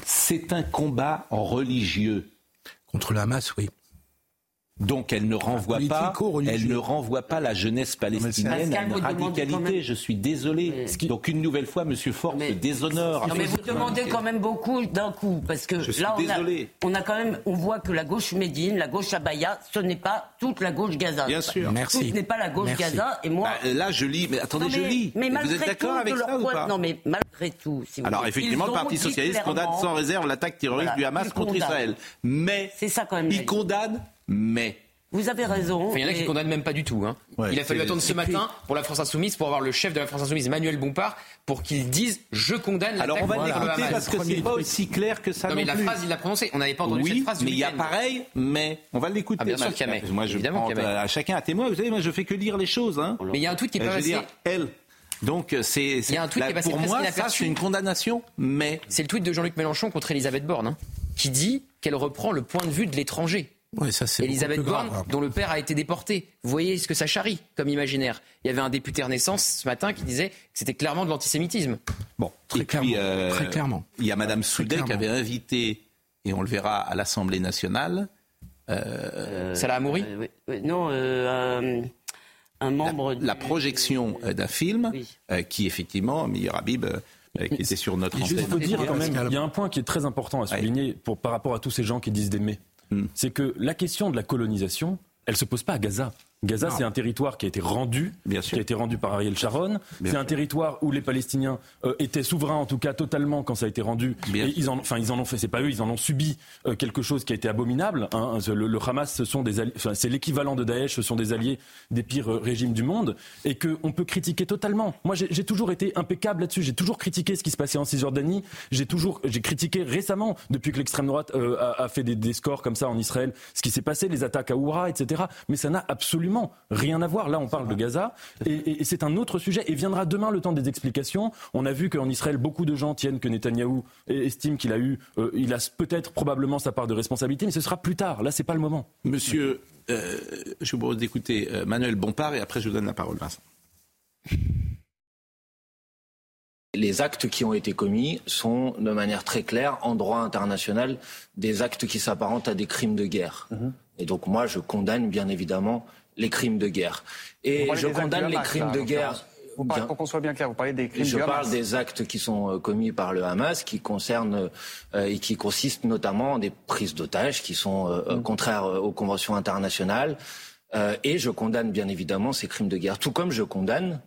C'est un combat religieux. Contre le Hamas, oui. Donc elle ne renvoie pas, elle ne renvoie pas la jeunesse palestinienne à une radicalité. Je suis désolé. Donc une nouvelle fois, Monsieur Ford Mais- se déshonore. Non mais vous demandez quand même beaucoup d'un coup parce que Je suis là on a, désolé. on a quand même on voit que la gauche médine, la gauche abaya, ce n'est pas toute la gauche Gaza. Bien sûr. Merci. Tout n'est pas la gauche Merci. Gaza et moi Bah, là, je lis. Mais attendez, Non, je lis. mais vous malgré êtes d'accord tout, avec de leur ça ou pas Non mais malgré tout. si vous Alors effectivement, le Parti socialiste condamne sans réserve l'attaque terroriste Voilà, du Hamas contre. Israël. Mais C'est ça quand même. la il condamne, mais Vous avez raison. Enfin, il y en a qui et- ne condamnent même pas du tout. hein. Ouais, il a fallu attendre ce matin pour la France Insoumise, pour avoir le chef de la France Insoumise, Emmanuel Bompard, pour qu'il dise Je condamne alors on va l'écouter parce que c'est pas aussi clair que ça Non, non, mais la plus. phrase, il l'a prononcée. On n'avait pas entendu cette phrase. mais il y a pareil, mais on va l'écouter. Ah, bien sûr qu'il y a mais. Moi, je Évidemment prends qu'il y a mais. à chacun à témoin. Vous savez, moi, je fais que lire les choses. Hein. Mais il y a un tweet qui est pas passé. dire, elle. Donc, c'est. Il y a un tweet qui est passé Pour moi, ça, c'est une condamnation, mais. C'est le tweet de Jean-Luc Mélenchon contre Elisabeth Borne, hein, qui dit qu'elle reprend le point de vue de l'étranger. Ouais, ça c'est beaucoup Elisabeth grave, Borne, hein. dont le père a été déporté. Vous voyez ce que ça charrie comme imaginaire. Il y avait un député Renaissance ce matin qui disait que c'était clairement de l'antisémitisme. Bon, Très et puis, clairement, euh, très clairement. Il y a Madame Soudet qui avait invité, et on le verra à l'Assemblée nationale, Euh, Salah Hamouri euh, oui, oui, Non, euh, un, un membre. la du- projection euh, d'un film Oui. euh, qui, effectivement, Meilleur Habib, euh, qui était sur notre Il antenne. faut dire quand même, il y a un point qui est très important à souligner pour, par rapport à tous ces gens qui disent d'aimer. Hmm. C'est que la question de la colonisation, elle se pose pas à Gaza. Gaza, c'est un territoire qui a été rendu, Bien sûr. qui a été rendu par Ariel Sharon. C'est un territoire où les Palestiniens euh, étaient souverains, en tout cas totalement, quand ça a été rendu. Bien Et ils en, enfin, ils en ont fait. C'est pas eux, ils en ont subi euh, quelque chose qui a été abominable. hein. Le, le Hamas, ce sont des, enfin, c'est l'équivalent de Daesh. Ce sont des alliés des pires euh, régimes du monde, et que on peut critiquer totalement. Moi, j'ai toujours été impeccable là-dessus. J'ai toujours critiqué ce qui se passait en Cisjordanie. J'ai toujours, j'ai critiqué récemment, depuis que l'extrême droite a, a fait des, des scores comme ça en Israël, ce qui s'est passé, les attaques à Oura, etc. Mais ça n'a absolument rien à voir. Là, on parle de Gaza, et, et- et c'est un autre sujet. Et viendra demain le temps des explications. On a vu qu'en Israël, beaucoup de gens tiennent que Netanyahou estime qu'il a eu, euh, il a peut-être probablement sa part de responsabilité, mais ce sera plus tard. Là, c'est pas le moment. Monsieur, euh, je vous propose d'écouter euh, Manuel Bompard et après je vous donne la parole, Vincent. Les actes qui ont été commis sont de manière très claire, en droit international, des actes qui s'apparentent à des crimes de guerre. Et donc moi, je condamne bien évidemment les crimes de guerre. Et je condamne les Hamas, crimes là, de guerre. Vous parlez, pour qu'on soit bien clair, vous parlez des crimes je du parle Hamas. des actes qui sont euh, commis par le Hamas, qui concernent euh, et qui consistent notamment en des prises d'otages qui sont euh, euh, contraires aux conventions internationales. Euh, et je condamne bien évidemment ces crimes de guerre, tout comme je condamne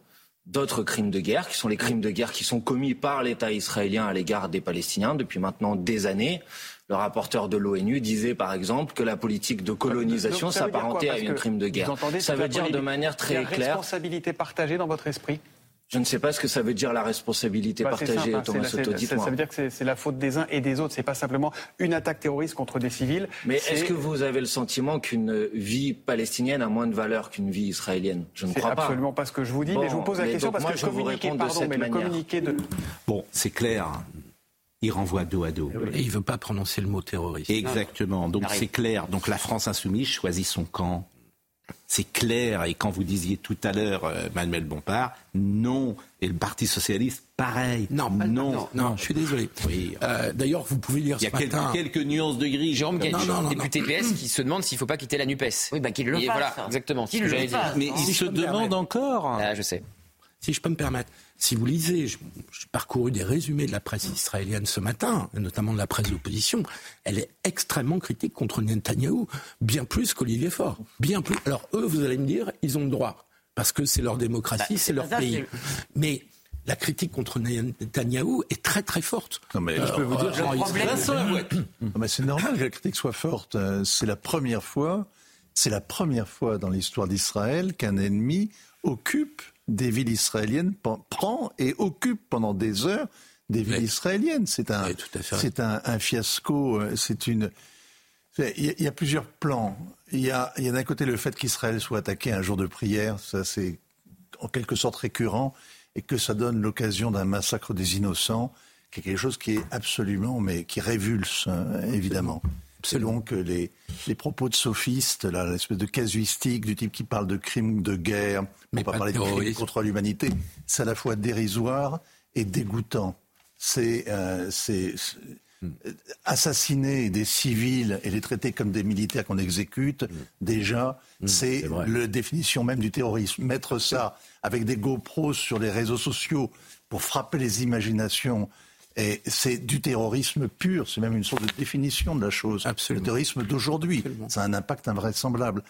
d'autres crimes de guerre, qui sont les crimes de guerre qui sont commis par l'État israélien à l'égard des Palestiniens depuis maintenant des années. Le rapporteur de l'ONU disait par exemple que la politique de colonisation s'apparentait à que crime de vous guerre. entendez, Ça veut dire de manière très a claire. responsabilité partagée dans votre esprit Je ne sais pas ce que ça veut dire la responsabilité Bah, partagée, simple, hein, Thomas Soto, ça, dites-moi. ça veut dire que c'est- la faute des uns et des autres. C'est pas simplement une attaque terroriste contre des civils. Mais est-ce que vous avez le sentiment qu'une vie palestinienne a moins de valeur qu'une vie israélienne? Je ne crois pas. absolument pas ce que je vous dis, Bon, mais je vous pose la question parce moi, que je vous réponds de cette manière. Bon, c'est clair. Il renvoie dos à dos. Et il veut pas prononcer le mot terroriste. Exactement. Donc c'est clair. Donc la France insoumise choisit son camp. C'est clair. Et quand vous disiez tout à l'heure, euh, Manuel Bompard, non. Et le Parti socialiste, pareil. Non, non. non, non, je suis désolé. Oui. Euh, D'ailleurs, vous pouvez lire Il y a ce quelques, nuances de gris. Jérôme Gage, Non, non, non, député PS, qui se demande s'il ne faut pas quitter la NUPES. Oui, bah qu'il le fasse. voilà, exactement. ce que le fasse. Mais il se demande encore. Ah, je sais. si je peux me permettre, si vous lisez, j'ai parcouru des résumés de la presse israélienne ce matin, notamment de la presse d'opposition, elle est extrêmement critique contre Netanyahou, bien plus qu'Olivier Faure, bien plus. Alors eux, vous allez me dire, ils ont le droit, parce que c'est leur démocratie, bah, c'est leur pays. Mais la critique contre Netanyahou est très très forte. Non mais je peux vous dire, c'est normal que la critique soit forte. Euh, c'est la première fois, c'est la première fois dans l'histoire d'Israël qu'un ennemi occupe des villes israéliennes, prend et occupe pendant des heures des villes israéliennes. C'est un, c'est un, fiasco. Euh, c'est une. Il y, a, plusieurs plans. Il y a, y a d'un côté le fait qu'Israël soit attaqué un jour de prière. Ça, c'est en quelque sorte récurrent et que ça donne l'occasion d'un massacre des innocents, qui est quelque chose qui est absolument, mais qui révulse, hein, évidemment. C'est donc les, les propos de sophistes, l'espèce de casuistique du type qui parle de crimes de guerre, mais pas, pas parler de crimes contre l'humanité, c'est à la fois dérisoire et dégoûtant. C'est euh, hmm. assassiner des civils et les traiter comme des militaires qu'on exécute, hmm. déjà, hmm, c'est la définition même du terrorisme. Mettre ça avec des GoPros sur les réseaux sociaux pour frapper les imaginations. Et c'est du terrorisme pur, c'est même une sorte de définition de la chose. Le terrorisme d'aujourd'hui, ça a un impact invraisemblable.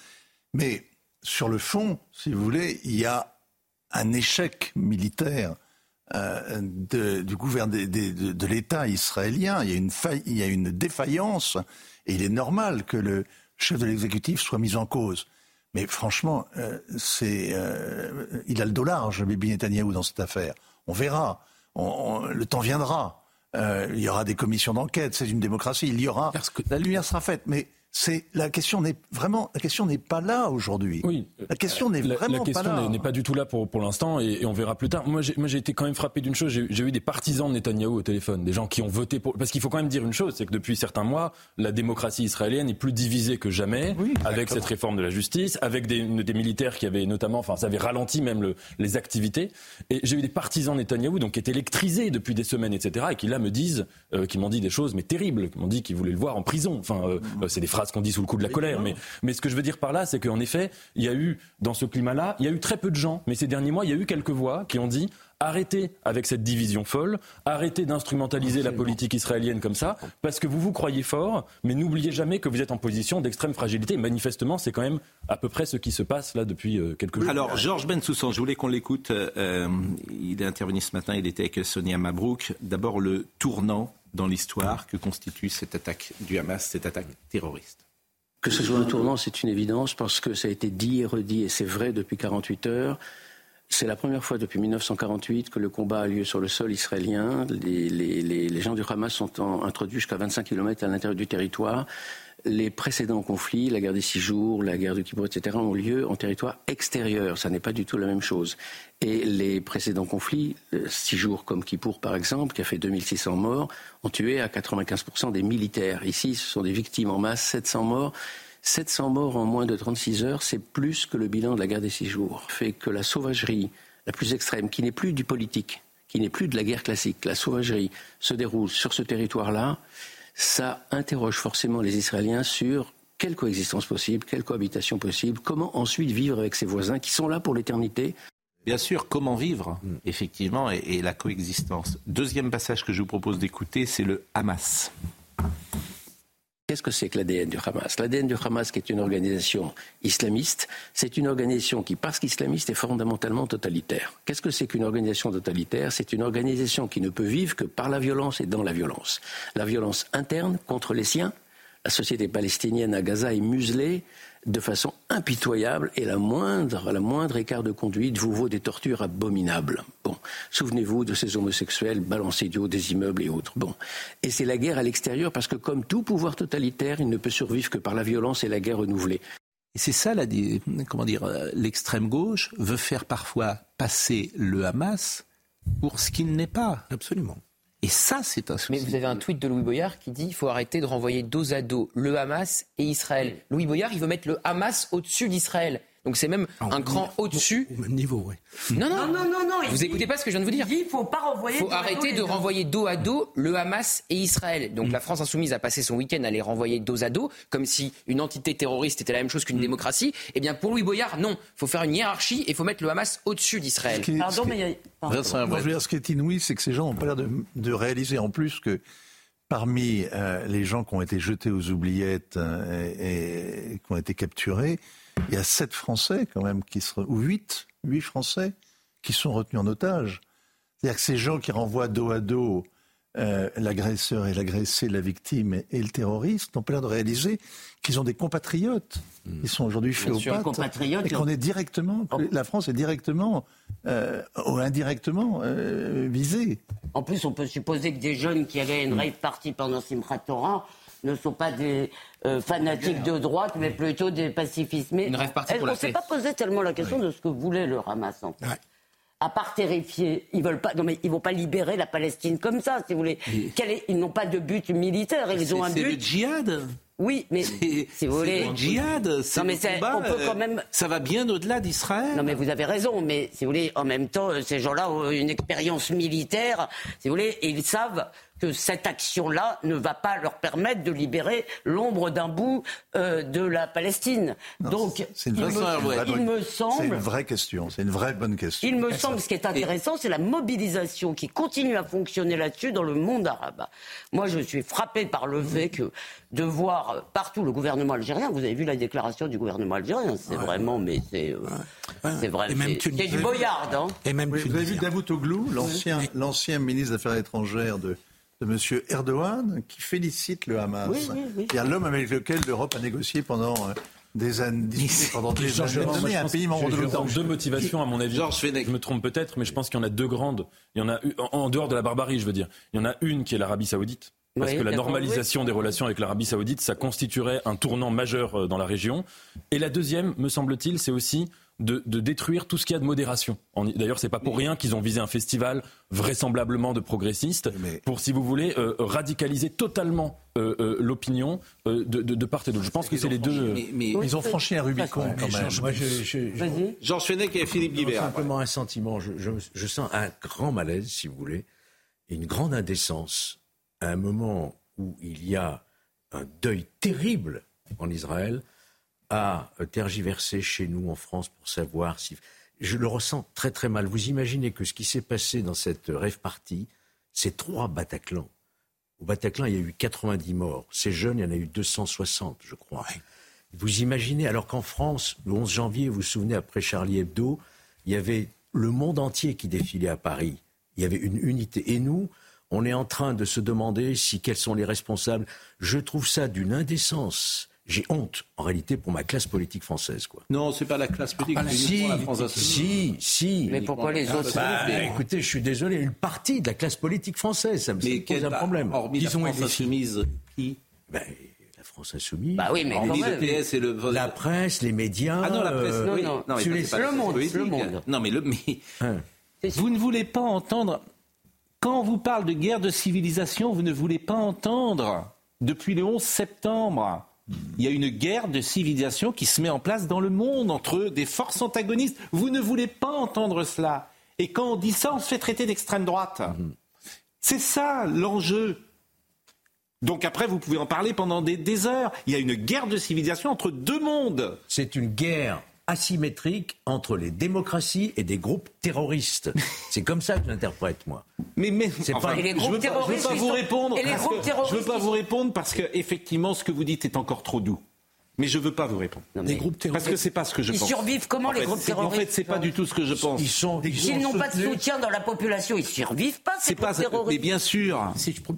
Mais sur le fond, si vous voulez, il y a un échec militaire euh, du gouvernement de, l'État israélien. Il y, a une il y a une défaillance et il est normal que le chef de l'exécutif soit mis en cause. Mais franchement, euh, c'est, euh, il a le dos large, Bibi Netanyahu, dans cette affaire. On verra. Le temps viendra. Euh, il y aura des commissions d'enquête. C'est une démocratie. Il y aura. La lumière sera faite. Mais c'est la question n'est vraiment la question n'est pas là aujourd'hui. Oui, la question n'est vraiment pas là. La question n'est pas du tout là pour pour l'instant et, on verra plus tard. Moi j'ai moi j'ai été quand même frappé d'une chose. J'ai eu des partisans de Netanyahou au téléphone, des gens qui ont voté pour parce qu'il faut quand même dire une chose, c'est que depuis certains mois, la démocratie israélienne est plus divisée que jamais avec cette réforme de la justice, avec des, des militaires qui avaient notamment, enfin ça avait ralenti même le, les activités. Et j'ai eu des partisans de Netanyahou donc qui étaient électrisés depuis des semaines, etc. et qui là me disent, euh, qui m'ont dit des choses mais terribles, qui m'ont dit qu'ils voulaient le voir en prison. Enfin euh, mm. c'est des phrases qu'on dit sous le coup de la colère. Mais, mais ce que je veux dire par là, c'est qu'en effet, il y a eu, dans ce climat-là, il y a eu très peu de gens. Mais ces derniers mois, il y a eu quelques voix qui ont dit arrêtez avec cette division folle, arrêtez d'instrumentaliser la politique israélienne comme ça, parce que vous vous croyez fort, mais n'oubliez jamais que vous êtes en position d'extrême fragilité. Manifestement, c'est quand même à peu près ce qui se passe là depuis euh, quelques jours. Alors, Georges Bensoussan, je voulais qu'on l'écoute. Euh, il est intervenu ce matin, il était avec Sonia Mabrouk. D'abord, le tournant dans l'histoire que constitue cette attaque du Hamas, cette attaque terroriste. Que ce soit un tournant, c'est une évidence parce que ça a été dit et redit, et c'est vrai depuis 48 heures. C'est la première fois depuis 1948 que le combat a lieu sur le sol israélien. Les, gens du Hamas sont introduits jusqu'à 25 km à l'intérieur du territoire. Les précédents conflits, la guerre des six jours, la guerre de Kippour, etc., ont lieu en territoire extérieur. Ça n'est pas du tout la même chose. Et les précédents conflits, euh, six jours comme Kippour par exemple, qui a fait 2600 morts, ont tué à 95% des militaires. Ici, ce sont des victimes en masse, 700 morts. 700 morts en moins de 36 heures, c'est plus que le bilan de la guerre des six jours. Fait que la sauvagerie la plus extrême, qui n'est plus du politique, qui n'est plus de la guerre classique, la sauvagerie se déroule sur ce territoire-là, ça interroge forcément les Israéliens sur quelle coexistence possible, quelle cohabitation possible, comment ensuite vivre avec ses voisins qui sont là pour l'éternité, Bien sûr, comment vivre, effectivement, et, la coexistence. Deuxième passage que je vous propose d'écouter, c'est le Hamas. Qu'est-ce que c'est que l'ADN du Hamas? L'ADN du Hamas, qui est une organisation islamiste, c'est une organisation qui, parce qu'islamiste, est fondamentalement totalitaire. Qu'est-ce que c'est qu'une organisation totalitaire? C'est une organisation qui ne peut vivre que par la violence et dans la violence. La violence interne contre les siens. La société palestinienne à Gaza est muselée de façon impitoyable et la moindre, la moindre écart de conduite vous vaut des tortures abominables. Bon, souvenez-vous de ces homosexuels balancés du haut des immeubles et autres. Bon, et c'est la guerre à l'extérieur parce que comme tout pouvoir totalitaire, il ne peut survivre que par la violence et la guerre renouvelée. Et c'est ça, comment dire, euh, l'extrême gauche veut faire parfois passer le Hamas pour ce qu'il n'est pas. Absolument. Et ça, c'est un souci. Mais vous avez un tweet de Louis Boyard qui dit qu'il faut arrêter de renvoyer dos à dos le Hamas et Israël. Louis Boyard, il veut mettre le Hamas au-dessus d'Israël. Donc c'est même Ah, un cran au-dessus. Au même niveau, oui. Non, non, Non, non. Vous écoutez pas ce que je viens de vous dire Il faut pas renvoyer. Il faut dos à dos arrêter de deux. renvoyer dos à dos le Hamas et Israël. Mm. Donc la France insoumise a passé son week-end à les renvoyer dos à dos, comme si une entité terroriste était la même Mm. chose qu'une démocratie. Eh bien pour Louis Boyard, non. Il faut faire une hiérarchie et il faut mettre le Hamas au-dessus d'Israël. Ce qui est- Pardon, mais il y a- pardon. Vincent Non, je veux dire, ce qui est inouï, c'est que ces gens n'ont pas l'air de, de réaliser en plus que parmi euh, les gens qui ont été jetés aux oubliettes euh, et, et qui ont été capturés, il y a sept Français quand même qui se, ou huit, huit Français qui sont retenus en otage. C'est-à-dire que ces gens qui renvoient dos à dos euh, l'agresseur et l'agressé, la victime et, et le terroriste n'ont pas l'air de réaliser qu'ils ont des compatriotes. Ils sont aujourd'hui compatriotes, et qu'on est directement, que la France est directement euh, ou indirectement euh, visée. En plus, on peut supposer que des jeunes qui allaient à une rave party pendant Simchat Torah ne sont pas des euh, fanatiques de droite, mais plutôt des pacifistes. Mais Une pour qu'on la s'est pas posé tellement la question de ce que voulait le Hamas en fait À part terrifier, ils veulent pas. Non mais ils vont pas libérer la Palestine comme ça, si vous voulez. Quel est- ils n'ont pas de but militaire, ils ont un C'est le but. djihad. Oui, mais C'est si vous voulez. c'est djihad. c'est Non mais le c'est- combat, on peut euh, quand même. Ça va bien au-delà d'Israël. Non mais vous avez raison, mais si vous voulez, en même temps, ces gens-là ont une expérience militaire, si vous voulez, et ils savent que cette action-là ne va pas leur permettre de libérer l'ombre d'un bout euh, de la Palestine. Donc, C'est une, il, vraie- me, c'est une vraie il me c'est semble, une vraie question. C'est une vraie bonne question. il me semble, ce qui est intéressant, c'est la mobilisation qui continue à fonctionner là-dessus dans le monde arabe. Moi, je suis frappé par le fait que de voir partout le gouvernement algérien. Vous avez vu la déclaration du gouvernement algérien C'est vraiment, mais c'est, euh, c'est vrai, Et même c'est- c'est du boyard, hein. Et même Oui, vous avez vu. Davutoglu, l'ancien, l'ancien ministre des Affaires étrangères de, de M. Erdogan, qui félicite le Hamas. Oui, oui, oui. C'est-à-dire l'homme avec lequel l'Europe a négocié pendant euh, des années, pendant des années. Un pense pays membre de l'OTAN. deux motivations, à mon avis. Georges Fenech. Je me trompe peut-être, mais je pense qu'il y en a deux grandes. Il y en a en, dehors de la barbarie, je veux dire. Il y en a une qui est l'Arabie Saoudite. Parce Oui, que la normalisation des relations avec l'Arabie Saoudite, ça constituerait un tournant majeur euh, dans la région. Et la deuxième, me semble-t-il, c'est aussi de, de détruire tout ce qu'il y a de modération. En- D'ailleurs, c'est pas pour rien qu'ils ont visé un festival vraisemblablement de progressistes Mais- pour, si vous voulez, euh, radicaliser totalement euh, euh, l'opinion euh, de, de- de part et d'autre. Je pense que c'est les deux. Mais, mais- Ils ont franchi un Rubicon quand même. Moi, je, je- je- Vas-y. Georges Fenech et Philippe Guibert. simplement un sentiment. Je, je- je sens un grand malaise, si vous voulez, et une grande indécence à un moment où il y a un deuil terrible en Israël à tergiverser chez nous en France pour savoir si. Je le ressens très très mal. Vous imaginez que ce qui s'est passé dans cette rêve partie, c'est trois Bataclan. Au Bataclan, il y a eu 90 morts. Ces jeunes, il y en a eu 260, je crois. Vous imaginez, alors qu'en France, le 11 janvier, vous vous souvenez, après Charlie Hebdo, il y avait le monde entier qui défilait à Paris. Il y avait une unité. Et nous, on est en train de se demander si quels sont les responsables. Je trouve ça d'une indécence. J'ai honte, en réalité, pour ma classe politique française, quoi. Non, c'est pas la classe politique. c'est Si, la France insoumise. si, si. Mais pourquoi les autres Bah, Mais- écoutez, je suis désolé, une partie de la classe politique française, ça me Mais pose quel, un problème. hormis la Disons, France insoumise, qui Ben, la France insoumise. Bah oui, mais quand même. PS et le. La presse, les médias. Ah non, la presse, euh, non, oui. non. Sur les- pas le la monde, le monde. Non, mais, le, mais hein. vous ne voulez pas entendre. Quand on vous parle de guerre de civilisation, vous ne voulez pas entendre. Depuis le 11 septembre, il y a une guerre de civilisation qui se met en place dans le monde entre des forces antagonistes. Vous ne voulez pas entendre cela. Et quand on dit ça, on se fait traiter d'extrême droite. C'est ça l'enjeu. Donc après, vous pouvez en parler pendant des, heures. Il y a une guerre de civilisation entre deux mondes. C'est une guerre asymétrique entre les démocraties et des groupes terroristes. *laughs* C'est comme ça que j'interprète, moi. Mais, mais C'est enfin, pas- Et les je groupes veux pas, je veux terroristes, pas ils vous répondre. et les parce groupes que terroristes, je veux pas ils vous répondre parce que effectivement, ce que vous dites est encore trop doux. Mais je veux pas vous répondre. Non, Des groupes terroristes. Parce que c'est pas ce que je Ils pense. survivent comment, En les fait, groupes c'est- En terroristes fait, c'est pas du tout ce que je pense. Ils sont. ils S'ils n'ont pas de soutien dans la population, ils survivent pas, ces C'est pas. groupes Mais terroristes. bien sûr. Si je pro-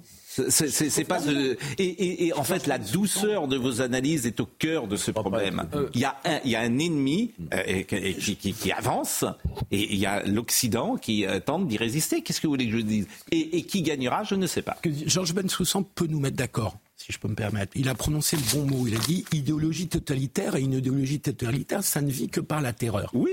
C'est- pas de- et, et- et en fait la douceur de vos analyses est au cœur de ce problème. Il y a un, il y a un ennemi euh, qui, qui- qui avance et il y a l'Occident qui euh, tente d'y résister. Qu'est-ce que vous voulez que je dise? Et, et qui gagnera, je ne sais pas. Georges Bensoussan peut nous mettre d'accord, si je peux me permettre. Il a prononcé le bon mot. Il a dit idéologie totalitaire et une idéologie totalitaire, ça ne vit que par la terreur. Oui.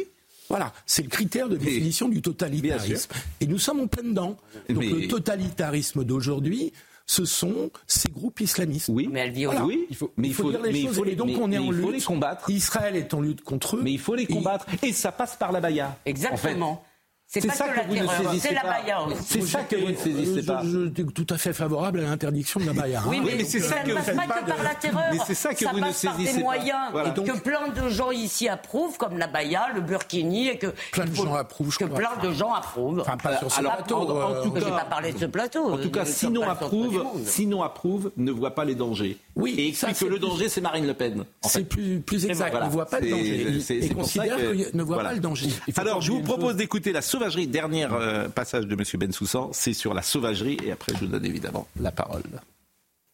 Voilà, c'est le critère de définition du totalitarisme. Et nous sommes en plein dedans. Donc Mais- le totalitarisme d'aujourd'hui ce sont ces groupes islamistes. Oui, mais elle vit Voilà. Oui, il faut, mais il faut dire les mais il choses. faut les- et donc mais- on est en il faut lutte. les combattre. Israël est en lutte contre eux. Mais il faut les Et- combattre. Et ça passe par la baya. Exactement. C'est C'est pas ça que que la vous ne terreur, saisissez c'est la pas. baya. C'est ça que vous ne saisissez Je- pas. Je, suis tout à fait favorable à l'interdiction de la baïa. Oui, hein. mais, mais c'est ça ça que ne vous passe pas pas que par la terreur. Mais c'est ça que vous ne passe par saisissez des pas. moyens Voilà. et que plein de gens ici approuvent, comme la Baïa, le Burkini, et que Plein de gens approuvent, je que crois. plein de gens approuvent. Enfin, pas sur ce alors, plateau. en- en euh, tout Je cas- n'ai pas parlé de ce plateau. En tout cas, ne sinon approuve, sinon approuve, ne voit pas les dangers. Oui, et ça, explique c'est que le danger, c'est Marine Le Pen. en C'est plus, plus exact. Ne voit pas le C'est- danger. ça considère que- qu'il ne voit pas le danger. Alors, je vous propose d'écouter la sauvagerie. Dernier euh, passage de M. Bensoussan, c'est sur la sauvagerie. Et après, je vous donne évidemment la parole.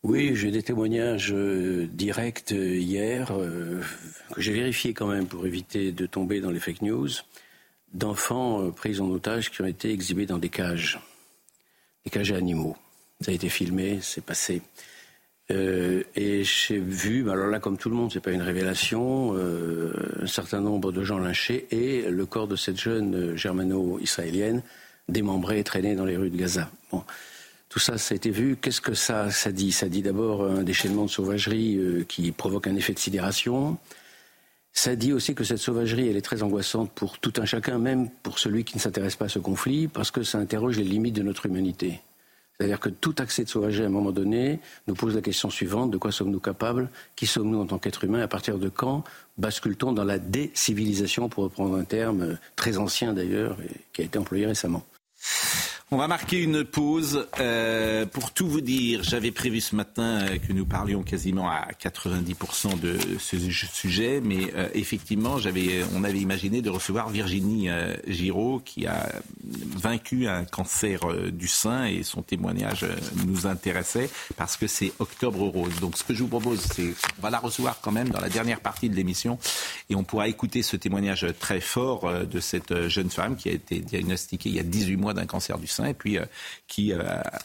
Oui, j'ai des témoignages euh, directs euh, hier, que j'ai vérifiés quand même pour éviter de tomber dans les fake news, d'enfants pris en otage qui ont été exhibés dans des cages, des cages à animaux. Ça a été filmé, c'est passé. Euh, et j'ai vu, alors là, comme tout le monde, c'est pas une révélation, euh, un certain nombre de gens lynchés et le corps de cette jeune euh, germano-israélienne démembré et traîné dans les rues de Gaza. Bon. Tout ça, ça a été vu. Qu'est-ce que ça, ça dit? Ça dit d'abord un déchaînement de sauvagerie qui provoque un effet de sidération. Ça dit aussi que cette sauvagerie, elle est très angoissante pour tout un chacun, même pour celui qui ne s'intéresse pas à ce conflit, parce que ça interroge les limites de notre humanité. C'est-à-dire que tout accès de sauvagerie, à un moment donné, nous pose la question suivante de quoi sommes-nous capables? Qui sommes-nous en tant qu'êtres humains? À partir de quand bascule-t-on dans la décivilisation, pour reprendre un terme euh, très ancien d'ailleurs, qui a été employé récemment? On va marquer une pause. Euh, pour tout vous dire, j'avais prévu ce matin euh, que nous parlions quasiment à 90% de ce sujet, mais euh, effectivement, on avait imaginé de recevoir Virginie Giraud, qui a vaincu un cancer du sein, et son témoignage nous intéressait parce que c'est Octobre Rose. Donc, ce que je vous propose, c'est on va la recevoir quand même dans la dernière partie de l'émission, et on pourra écouter ce témoignage très fort de cette jeune femme qui a été diagnostiquée il y a 18 mois d'un cancer du sein et puis euh, qui euh,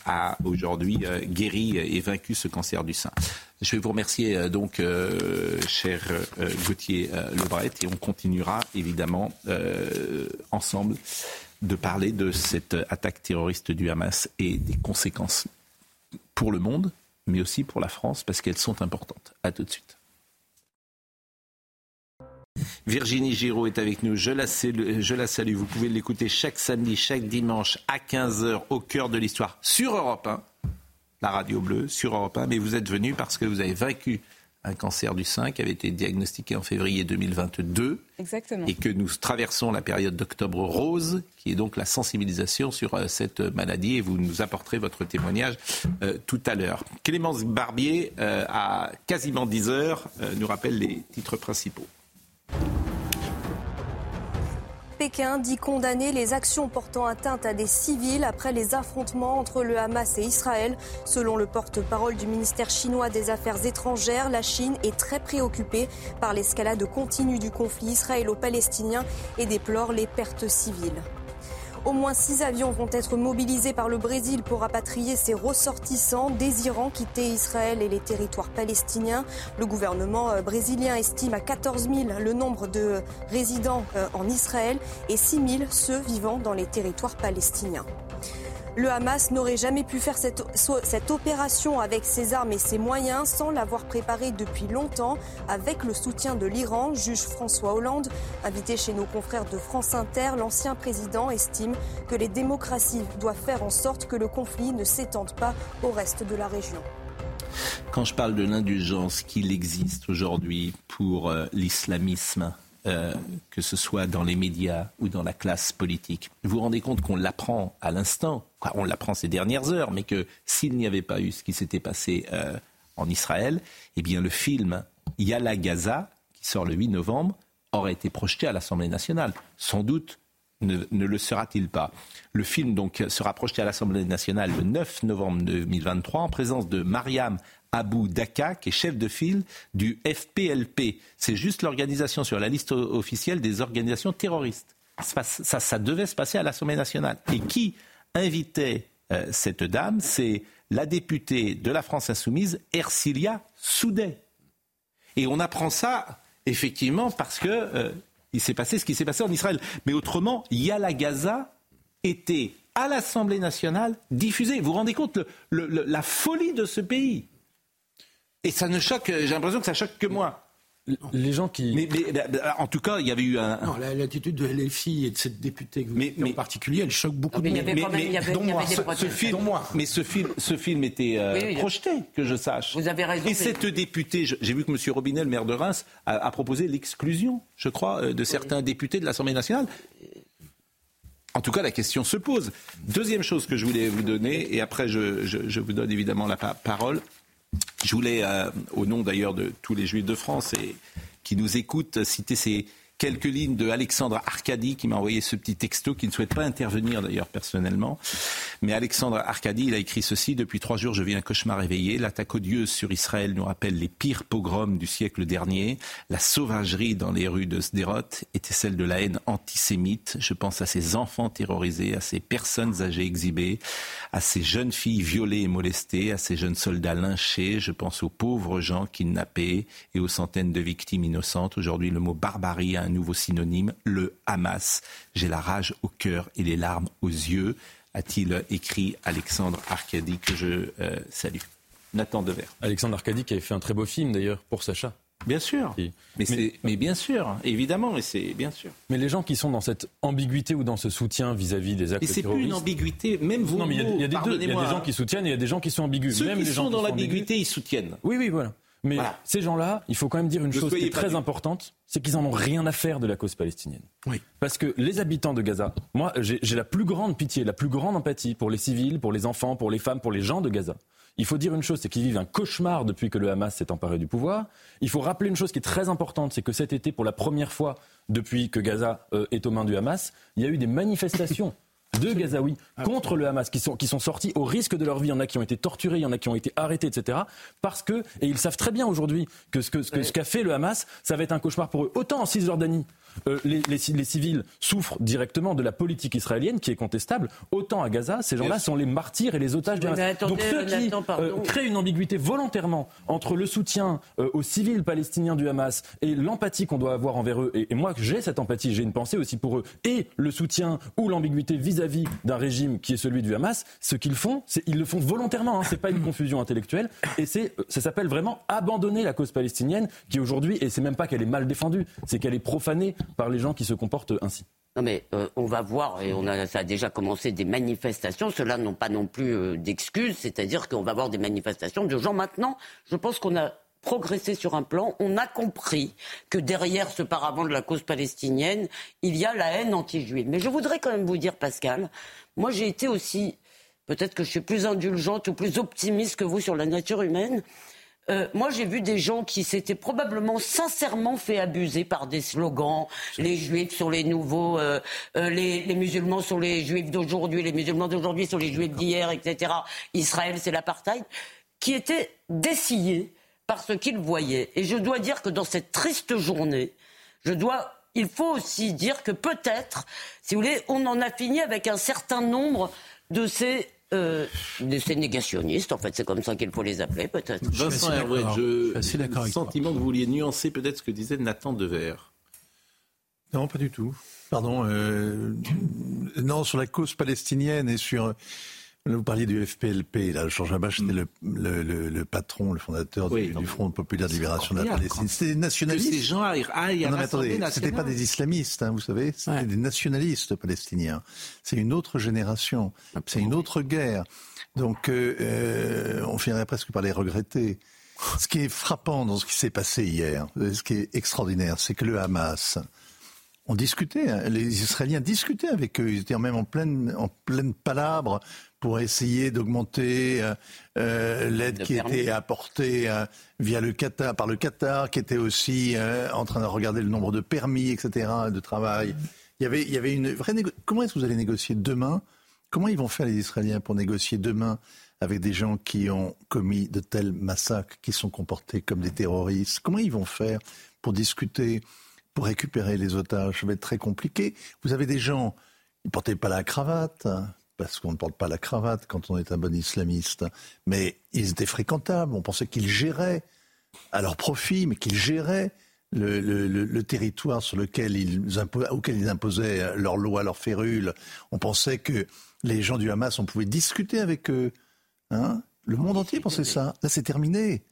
a aujourd'hui euh, guéri et vaincu ce cancer du sein. Je vais vous remercier donc, cher Gauthier euh, et on continuera évidemment ensemble de parler de cette attaque terroriste du Hamas et des conséquences pour le monde, mais aussi pour la France, parce qu'elles sont importantes. À tout de suite. Virginie Giraud est avec nous. Je la, salue, je la salue. Vous pouvez l'écouter chaque samedi, chaque dimanche à 15h au cœur de l'histoire sur Europe 1, la radio bleue, sur Europe 1. Mais vous êtes venu parce que vous avez vaincu un cancer du sein qui avait été diagnostiqué en février 2022. Exactement. Et que nous traversons la période d'octobre rose, qui est donc la sensibilisation sur euh, cette maladie. Et vous nous apporterez votre témoignage euh, tout à l'heure. Clémence Barbier, euh, à quasiment 10 heures, nous rappelle les titres principaux. Pékin dit condamner les actions portant atteinte à des civils après les affrontements entre le Hamas et Israël. Selon le porte-parole du ministère chinois des Affaires étrangères, la Chine est très préoccupée par l'escalade continue du conflit israélo-palestinien et déplore les pertes civiles. Au moins six avions vont être mobilisés par le Brésil pour rapatrier ses ressortissants désirant quitter Israël et les territoires palestiniens. Le gouvernement brésilien estime à 14 000 le nombre de résidents en Israël et 6 000 ceux vivant dans les territoires palestiniens. Le Hamas n'aurait jamais pu faire cette, opération avec ses armes et ses moyens sans l'avoir préparée depuis longtemps avec le soutien de l'Iran, juge François Hollande. Invité chez nos confrères de France Inter, l'ancien président estime que les démocraties doivent faire en sorte que le conflit ne s'étende pas au reste de la région. Quand je parle de l'indulgence qu'il existe aujourd'hui pour euh, l'islamisme, euh, que ce soit dans les médias ou dans la classe politique. Vous vous rendez compte qu'on l'apprend à l'instant, on l'apprend ces dernières heures, mais que s'il n'y avait pas eu ce qui s'était passé euh, en Israël, eh bien le film Yala Gaza, qui sort le 8 novembre, aurait été projeté à l'Assemblée nationale. Sans doute ne, le sera-t-il pas. Le film donc sera projeté à l'Assemblée nationale le 9 novembre 2023 en présence de Mariam Abou Daka, qui est chef de file du FPLP. C'est juste l'organisation sur la liste officielle des organisations terroristes. Ça devait se passer à l'Assemblée nationale. Et qui invitait euh, cette dame C'est la députée de la France insoumise, Ercilia Soudet. Et on apprend ça, effectivement, parce que euh, il s'est passé ce qui s'est passé en Israël. Mais autrement, Yala Gaza était à l'Assemblée nationale diffusé. Vous vous rendez compte la folie de ce pays Et ça ne choque, j'ai l'impression que ça choque que moi. Les gens qui. Mais, bah, bah, en tout cas, il y avait eu un. Non, l'attitude de LFI et de cette députée mais, en particulier, elle choque beaucoup de monde. Mais, ce, film, mais ce film, ce film était euh, projeté, que je sache. Vous avez raison. Et cette députée, j'ai vu que M. Robinet, le maire de Reims, a, proposé l'exclusion, je crois, euh, de certains députés de l'Assemblée nationale. En tout cas, la question se pose. Deuxième chose que je voulais vous donner, et après je, je vous donne évidemment la parole, je voulais, euh, au nom d'ailleurs de tous les Juifs de France et qui nous écoutent, citer ces quelques lignes de Alexandre Arcadi qui m'a envoyé ce petit texto, qui ne souhaite pas intervenir d'ailleurs personnellement. Mais Alexandre Arcadi, il a écrit ceci Depuis trois jours, je vis un cauchemar éveillé. L'attaque odieuse sur Israël nous rappelle les pires pogroms du siècle dernier. La sauvagerie dans les rues de Sderot était celle de la haine antisémite. Je pense à ces enfants terrorisés, à ces personnes âgées exhibées, à ces jeunes filles violées et molestées, à ces jeunes soldats lynchés. Je pense aux pauvres gens kidnappés et aux centaines de victimes innocentes. Aujourd'hui, le mot barbarie a un nouveau synonyme, le Hamas. J'ai la rage au cœur et les larmes aux yeux, a-t-il écrit Alexandre Arcadi, que je euh, salue. Nathan Dever. Alexandre Arcadi qui avait fait un très beau film d'ailleurs pour Sacha. Bien sûr. Mais, bien sûr, évidemment, mais c'est bien sûr. Mais les gens qui sont dans cette ambiguïté ou dans ce soutien vis-à-vis des actes terroristes. Mais c'est plus une ambiguïté, même vous. Non, mais il y, a, des Il y a des gens qui soutiennent et il y a des gens qui sont ambigus. Ceux même qui les sont gens dans l'ambiguïté, ils soutiennent. Oui, oui, voilà. Mais ces gens-là, il faut quand même dire une chose qui est très importante, c'est qu'ils en ont rien à faire de la cause palestinienne. Oui. Parce que les habitants de Gaza, moi, j'ai la plus grande pitié, la plus grande empathie pour les civils, pour les enfants, pour les femmes, pour les gens de Gaza. Il faut dire une chose, c'est qu'ils vivent un cauchemar depuis que le Hamas s'est emparé du pouvoir. Il faut rappeler une chose qui est très importante, c'est que cet été, pour la première fois depuis que Gaza euh, est aux mains du Hamas, il y a eu des manifestations de Gazaouis contre le Hamas qui sont, qui sont sortis au risque de leur vie. Il y en a qui ont été torturés, il y en a qui ont été arrêtés, etc. Parce que, et ils savent très bien aujourd'hui que ce qu'a que, ce qu'a fait le Hamas, ça va être un cauchemar pour eux. Autant en Cisjordanie, euh, les, les, civils souffrent directement de la politique israélienne qui est contestable, autant à Gaza, ces gens-là sont les martyrs et les otages du Hamas. Donc ceux qui euh, créent une ambiguïté volontairement entre le soutien euh, aux civils palestiniens du Hamas et l'empathie qu'on doit avoir envers eux, et, et moi j'ai cette empathie, j'ai une pensée aussi pour eux, et le soutien ou l'ambiguïté vis-à-vis d'un régime qui est celui du Hamas, ce qu'ils font, c'est ils le font volontairement, hein, c'est pas une *laughs* confusion intellectuelle, et c'est ça s'appelle vraiment abandonner la cause palestinienne qui aujourd'hui, et c'est même pas qu'elle est mal défendue, c'est qu'elle est profanée par les gens qui se comportent ainsi. Non mais euh, on va voir, et on a, ça a déjà commencé des manifestations, ceux-là n'ont pas non plus euh, d'excuses, c'est-à-dire qu'on va voir des manifestations de gens maintenant, je pense qu'on a progressé sur un plan, on a compris que derrière ce paravent de la cause palestinienne, il y a la haine anti-juive. Mais je voudrais quand même vous dire, Pascal, moi j'ai été aussi, peut-être que je suis plus indulgente ou plus optimiste que vous sur la nature humaine, euh, moi, j'ai vu des gens qui s'étaient probablement sincèrement fait abuser par des slogans. Les juifs sur les nouveaux, euh, euh, les, les, musulmans sur les juifs d'aujourd'hui, les musulmans d'aujourd'hui sur les juifs d'hier, etc. Israël, c'est l'apartheid, qui étaient dessillés par ce qu'ils voyaient. Et je dois dire que dans cette triste journée, je dois il faut aussi dire que peut-être, si vous voulez, on en a fini avec un certain nombre de ces euh, de ces négationnistes, en fait, c'est comme ça qu'il faut les appeler, peut-être. Vincent Hervé, je, j'ai le sentiment que vous vouliez nuancer peut-être ce que disait Nathan Dever. Non, pas du tout. Pardon. Euh, non, sur la cause palestinienne et sur vous parliez du FPLP, là, Georges Habash, c'était le, le, le, patron, le fondateur du, Front populaire de libération de la Palestine. C'était des nationalistes. Que ces gens aillent à non, attendez, c'était pas des islamistes, hein, vous savez, c'était des nationalistes palestiniens. C'est une autre génération, c'est une autre guerre. Donc, euh, euh, on finirait presque par les regretter. Ce qui est frappant dans ce qui s'est passé hier, ce qui est extraordinaire, c'est que le Hamas, on discutait, hein, les Israéliens discutaient avec eux, ils étaient même en pleine, en pleine palabre pour essayer d'augmenter euh, euh, l'aide qui était apportée euh, via le Qatar, par le Qatar, qui était aussi en train de regarder le nombre de permis, etc., de travail. Il y avait, il y avait une vraie Comment est-ce que vous allez négocier demain? Comment ils vont faire les Israéliens pour négocier demain avec des gens qui ont commis de tels massacres, qui sont comportés comme des terroristes? Comment ils vont faire pour discuter, pour récupérer les otages? Ça va être très compliqué. Vous avez des gens, ils ne portaient pas la cravate, parce qu'on ne porte pas la cravate quand on est un bon islamiste, mais ils étaient fréquentables, on pensait qu'ils géraient à leur profit, mais qu'ils géraient le, territoire sur lequel ils auquel ils imposaient leurs lois, leurs férules. On pensait que les gens du Hamas, on pouvait discuter avec eux. Hein le monde entier pensait ça. Là, c'est terminé.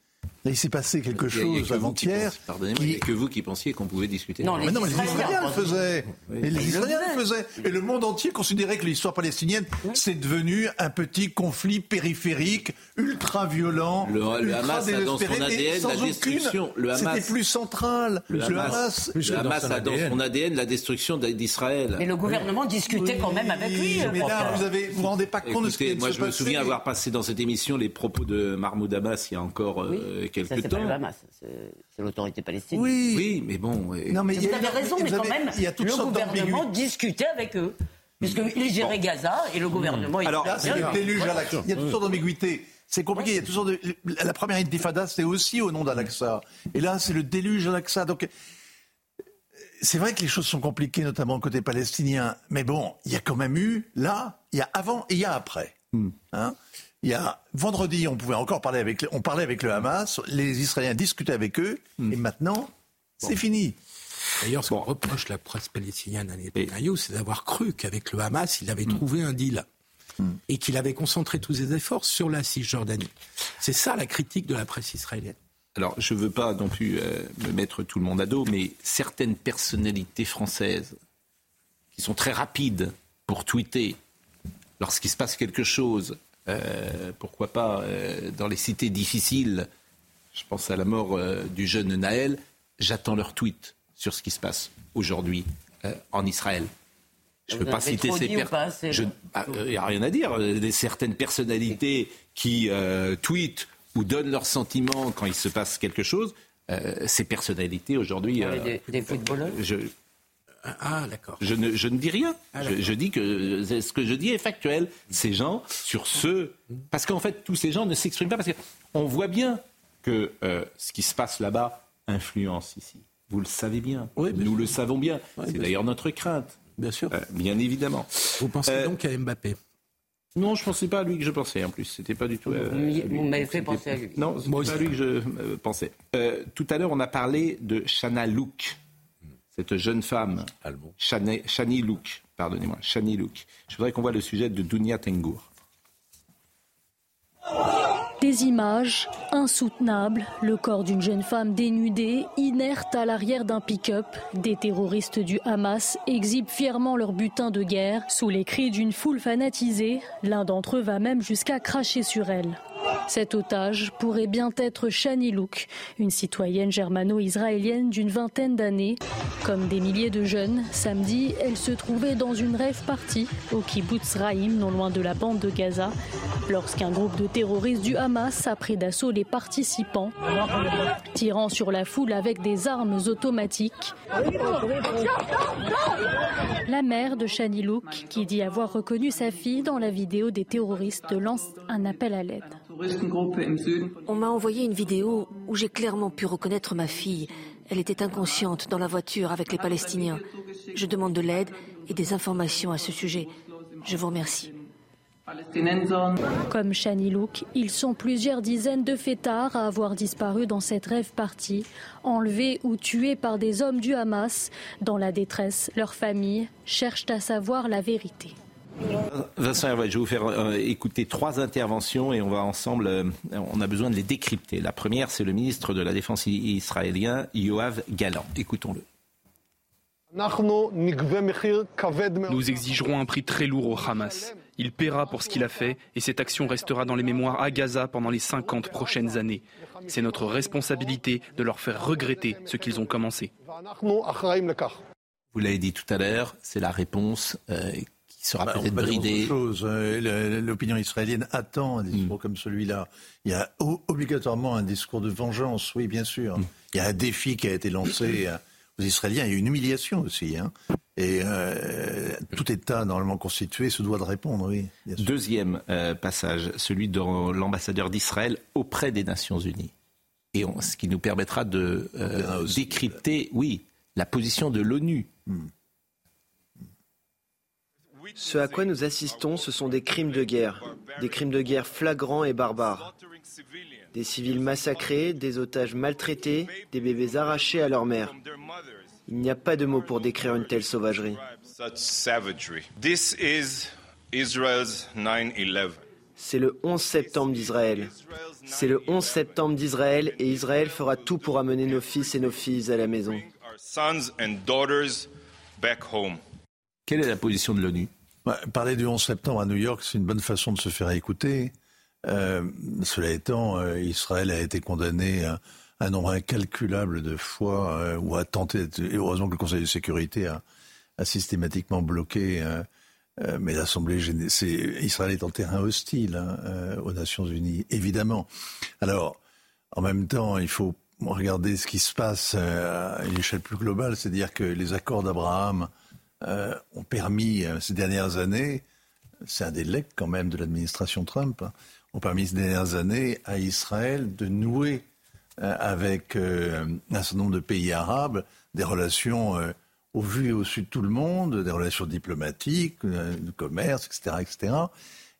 Là, il s'est passé quelque chose avant-hier. Pardonnez-moi, il n'y a que vous qui pensiez qu'on pouvait discuter. Non, mais, non, mais les Israéliens le faisaient. les Israéliens le faisaient. Et le monde entier considérait que l'histoire palestinienne, c'est devenu un petit conflit périphérique, ultra violent. Le, Hamas a dans son ADN la destruction. Le Hamas, c'était plus central. Le, Hamas, le Hamas a dans son ADN la destruction d'Israël. Mais le gouvernement discutait quand même avec lui. Mais là, vous ne vous, rendez pas compte de ce qui Moi, je me souviens avoir passé dans cette émission les propos de Mahmoud Abbas il y a encore temps. C'est l'autorité palestinienne. Oui. oui, mais bon. Non, mais vous avez raison, mais quand même, il y a le gouvernement discutait avec eux. Puisqu'ils géraient Gaza et le gouvernement. Alors, c'est le déluge à Il y a toutes sortes d'ambiguïtés. C'est compliqué. Il y a toutes sortes de... La première intifada, c'était aussi au nom d'Al-Aqsa. Et là, c'est le déluge Al-Aqsa. Donc, c'est vrai que les choses sont compliquées, notamment côté palestinien. Mais bon, il y a quand même eu, là, il y a avant et il y a après. Hmm. Hein? Il y a vendredi, on pouvait encore parler avec, on parlait avec le Hamas, les Israéliens discutaient avec eux, hmm. et maintenant, c'est fini. D'ailleurs, ce qu'on reproche la presse palestinienne à Netanyahu, c'est d'avoir cru qu'avec le Hamas, il avait hmm. trouvé un deal. Hmm. Et qu'il avait concentré tous ses efforts sur la Cisjordanie. C'est ça la critique de la presse israélienne. Alors, je ne veux pas non plus euh, me mettre tout le monde à dos, mais certaines personnalités françaises qui sont très rapides pour tweeter lorsqu'il se passe quelque chose pourquoi pas euh, dans les cités difficiles, je pense à la mort euh, du jeune Naël, j'attends leur tweet sur ce qui se passe aujourd'hui en Israël. Je ne peux pas citer ces personnes. Il n'y a rien à dire. Des certaines personnalités qui tweetent ou donnent leurs sentiments quand il se passe quelque chose, ces personnalités aujourd'hui. des, des footballeurs ah, d'accord. Je ne, je ne dis rien. Ah, je, dis que ce que je dis est factuel. Ces gens, sur ce. Parce qu'en fait, tous ces gens ne s'expriment pas parce qu'on voit bien que euh, ce qui se passe là-bas influence ici. Vous le savez bien. Nous le savons bien. C'est d'ailleurs notre crainte. Bien sûr. Euh, bien évidemment. Vous pensez euh, donc à Mbappé? Non, je ne pensais pas à lui que je pensais en plus. C'était pas du tout. vous m'avez fait penser à lui. Non, c'est pas à lui que je pensais. tout à l'heure, on a parlé de Shana Louk cette jeune femme, Shani Louk, pardonnez-moi, Shani Louk. Je voudrais qu'on voit le sujet de Dunia Tengour. Des images insoutenables, le corps d'une jeune femme dénudée, inerte à l'arrière d'un pick-up. Des terroristes du Hamas exhibent fièrement leur butin de guerre. Sous les cris d'une foule fanatisée, l'un d'entre eux va même jusqu'à cracher sur elle. Cet otage pourrait bien être Shani Louk, une citoyenne germano-israélienne d'une vingtaine d'années. Comme des milliers de jeunes, samedi, elle se trouvait dans une rêve partie au kibbutz Raïm, non loin de la bande de Gaza, lorsqu'un groupe de terroristes du Hamas a pris d'assaut les participants, tirant sur la foule avec des armes automatiques. La mère de Shani Louk, qui dit avoir reconnu sa fille dans la vidéo des terroristes, lance un appel à l'aide. On m'a envoyé une vidéo où j'ai clairement pu reconnaître ma fille. Elle était inconsciente dans la voiture avec les Palestiniens. Je demande de l'aide et des informations à ce sujet. Je vous remercie. Comme Shani Louk, ils sont plusieurs dizaines de fêtards à avoir disparu dans cette rêve partie, enlevés ou tués par des hommes du Hamas. Dans la détresse, leurs familles cherchent à savoir la vérité. Vincent je vais vous faire euh, écouter trois interventions et on va ensemble, euh, on a besoin de les décrypter. La première, c'est le ministre de la Défense israélien, Yoav Galant. Écoutons-le. Nous exigerons un prix très lourd au Hamas. Il paiera pour ce qu'il a fait et cette action restera dans les mémoires à Gaza pendant les 50 prochaines années. C'est notre responsabilité de leur faire regretter ce qu'ils ont commencé. Vous l'avez dit tout à l'heure, c'est la réponse euh, sera bah, peut-être bridé. Euh, l'opinion israélienne attend un discours mm. comme celui-là. Il y a obligatoirement un discours de vengeance, oui, bien sûr. Mm. Il y a un défi qui a été lancé *coughs* euh, aux Israéliens. Il y a une humiliation aussi. Hein. Et euh, tout État normalement constitué se doit de répondre, oui. Deuxième passage, celui de l'ambassadeur d'Israël auprès des Nations Unies. Et ce qui nous permettra de décrypter, oui, la position de l'ONU. Mm. Ce à quoi nous assistons, ce sont des crimes de guerre, des crimes de guerre flagrants et barbares. Des civils massacrés, des otages maltraités, des bébés arrachés à leur mère. Il n'y a pas de mots pour décrire une telle sauvagerie. C'est le 11 septembre d'Israël. C'est le 11 septembre d'Israël et Israël fera tout pour amener nos fils et nos filles à la maison. Quelle est la position de l'ONU? Parler du 11 septembre à New York, c'est une bonne façon de se faire écouter. Euh, cela étant, euh, Israël a été condamné à un nombre incalculable de fois euh, ou a tenté. Heureusement que le Conseil de sécurité a, systématiquement bloqué. Mais l'Assemblée, c'est Israël est en terrain hostile hein, aux Nations Unies, évidemment. Alors, en même temps, il faut regarder ce qui se passe à une échelle plus globale, c'est-à-dire que les accords d'Abraham ont permis ces dernières années, c'est un des legs quand même de l'administration Trump, hein, ont permis ces dernières années à Israël de nouer euh, avec euh, un certain nombre de pays arabes des relations euh, au vu et au su de tout le monde, des relations diplomatiques, de commerce, etc., etc.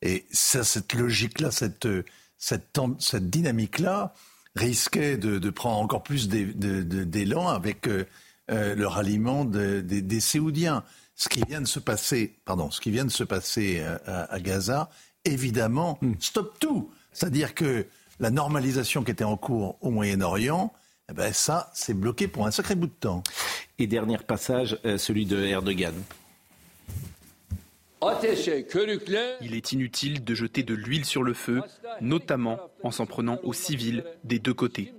Et cette logique-là, cette, dynamique-là, risquait de, prendre encore plus d'élan avec le ralliement des, des Séoudiens. Ce qui vient de se passer, pardon, ce qui vient de se passer à, à Gaza, évidemment, hmm. stop tout. C'est-à-dire que la normalisation qui était en cours au Moyen-Orient, eh ben ça, c'est bloqué pour un sacré bout de temps. Et dernier passage, euh, celui de Erdogan. Il est inutile de jeter de l'huile sur le feu, notamment en s'en prenant aux civils des deux côtés.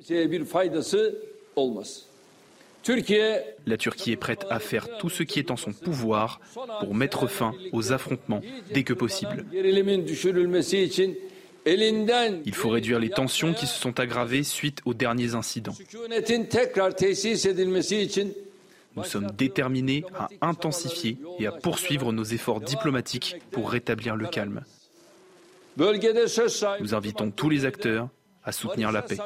La Turquie est prête à faire tout ce qui est en son pouvoir pour mettre fin aux affrontements dès que possible. Il faut réduire les tensions qui se sont aggravées suite aux derniers incidents. Nous sommes déterminés à intensifier et à poursuivre nos efforts diplomatiques pour rétablir le calme. Nous invitons tous les acteurs à soutenir la paix.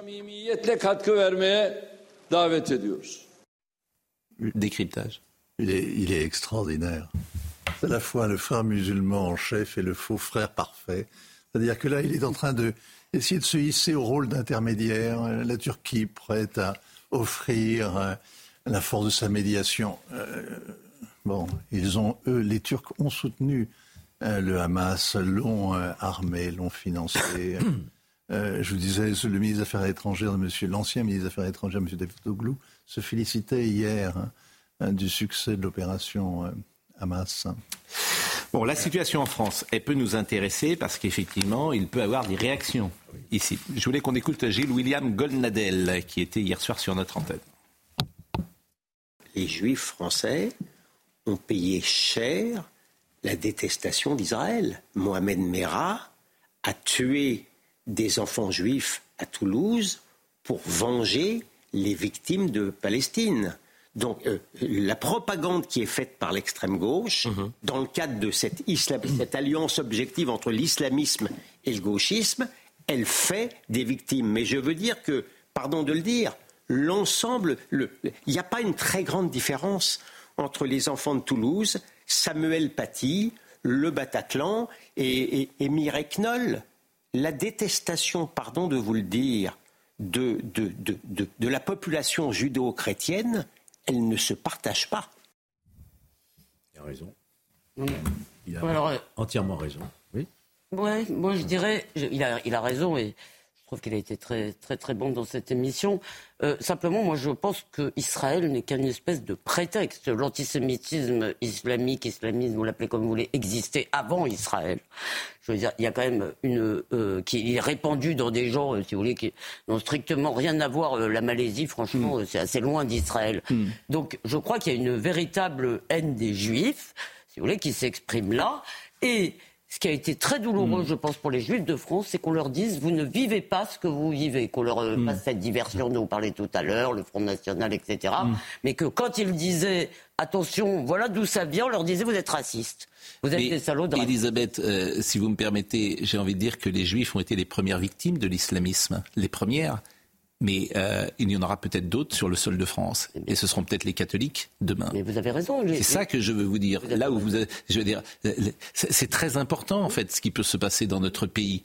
Décryptage. Il est, il est extraordinaire. C'est à la fois le frère musulman en chef et le faux frère parfait. C'est-à-dire que là, il est en train de essayer de se hisser au rôle d'intermédiaire. La Turquie prête à offrir euh, la force de sa médiation. Euh, bon, ils ont, eux, les Turcs ont soutenu euh, le Hamas, l'ont armé, l'ont financé. *coughs* je vous disais, le ministre des Affaires étrangères, monsieur, l'ancien ministre des Affaires étrangères, M. Davutoglu, se félicitait hier hein, du succès de l'opération Hamas. Bon, la situation en France, elle peut nous intéresser parce qu'effectivement, il peut avoir des réactions ici. Je voulais qu'on écoute Gilles William Goldnadel, qui était hier soir sur notre antenne. Les Juifs français ont payé cher la détestation d'Israël. Mohamed Merah a tué des enfants juifs à Toulouse pour venger les victimes de Palestine. Donc euh, la propagande qui est faite par l'extrême gauche, mhm. dans le cadre de cette, cette alliance objective entre l'islamisme et le gauchisme, elle fait des victimes. Mais je veux dire que, pardon de le dire, l'ensemble, il n'y a pas une très grande différence entre les enfants de Toulouse, Samuel Paty, le Bataclan et, et, Mireille Knoll. La détestation, pardon de vous le dire, de, de, de, de la population judéo-chrétienne, elle ne se partage pas. Il a raison. Il a euh, entièrement raison. Oui. Ouais, moi je dirais, il a, il a raison et trouve qu'il a été très, très, très bon dans cette émission. Euh, simplement, moi, je pense qu'Israël n'est qu'une espèce de prétexte. L'antisémitisme islamique, islamisme, vous l'appelez comme vous voulez, existait avant Israël. Je veux dire, il y a quand même une euh, qui est répandue dans des gens, euh, si vous voulez, qui n'ont strictement rien à voir. la Malaisie, franchement, hmm. c'est assez loin d'Israël. Hmm. Donc, je crois qu'il y a une véritable haine des Juifs, si vous voulez, qui s'exprime là. Et ce qui a été très douloureux, mm. je pense, pour les Juifs de France, c'est qu'on leur dise vous ne vivez pas ce que vous vivez, qu'on leur mm. fasse cette diversion dont vous parlez tout à l'heure, le Front National, etc. Mm. Mais que quand ils disaient attention, voilà d'où ça vient, on leur disait vous êtes raciste. Vous êtes des salauds de Elisabeth, euh, si vous me permettez, j'ai envie de dire que les Juifs ont été les premières victimes de l'islamisme. Les premières mais euh, il y en aura peut-être d'autres sur le sol de France. Et ce seront peut-être les catholiques demain. Mais vous avez raison. C'est ça que je veux vous dire. Là où vous, je veux dire, c'est très important en fait ce qui peut se passer dans notre pays.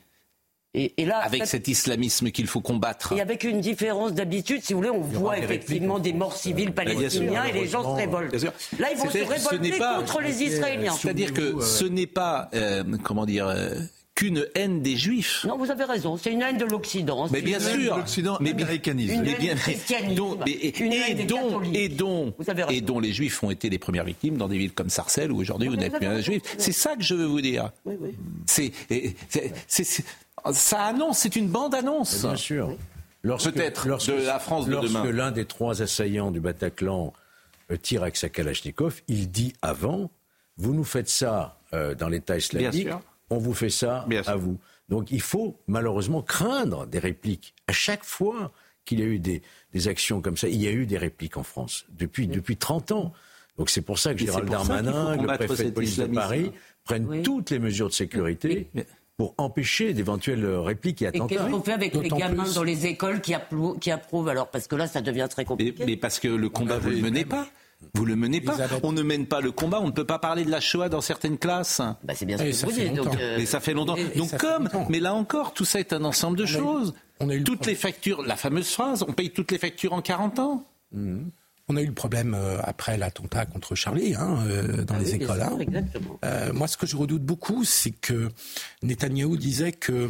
Et, là, avec cet islamisme qu'il faut combattre. Et avec une différence d'habitude, si vous voulez, on voit effectivement des morts civiles palestiniens et les gens se révoltent. Là, ils vont se révolter contre les Israéliens. C'est-à-dire que ce n'est pas, euh, comment dire, euh, qu'une haine des Juifs. Non, vous avez raison, c'est une haine de l'Occident. Mais bien sûr, l'Occident. Une haine et, dont, et, dont, et dont les Juifs ont été les premières victimes dans des villes comme Sarcelles où aujourd'hui vous n'êtes plus un Juif. C'est ça que je veux vous dire. Oui, oui. C'est, ça annonce, c'est une bande-annonce. Bien sûr. Peut-être de la France de lorsque l'un des trois assaillants du Bataclan euh, tire avec sa Kalachnikov, il dit avant, vous nous faites ça euh, dans l'État islamique, on vous fait ça à vous. Donc il faut malheureusement craindre des répliques. À chaque fois qu'il y a eu des, actions comme ça, il y a eu des répliques en France depuis, depuis 30 ans. Donc c'est pour ça que Gérald Darmanin, le préfet de police de Paris, prennent toutes les mesures de sécurité pour empêcher d'éventuelles répliques et attentats. Et qu'est-ce qu'on fait avec les gamins dans les écoles qui, approuvent, alors? Parce que là, ça devient très compliqué. Mais, parce que le combat, vous ne le menez pas. Vous le menez pas. On ne mène pas le combat. On ne peut pas parler de la Shoah dans certaines classes. Bah, c'est bien ce que vous dites. Donc, euh, Mais ça fait longtemps. donc comme, mais là encore, tout ça est un ensemble de choses. On a toutes les factures, la fameuse phrase, on paye toutes les factures en 40 ans. Mmh. On a eu le problème euh, après l'attentat contre Charlie hein, euh, dans ah les écoles. Hein. Euh, moi, ce que je redoute beaucoup, c'est que Netanyahou disait que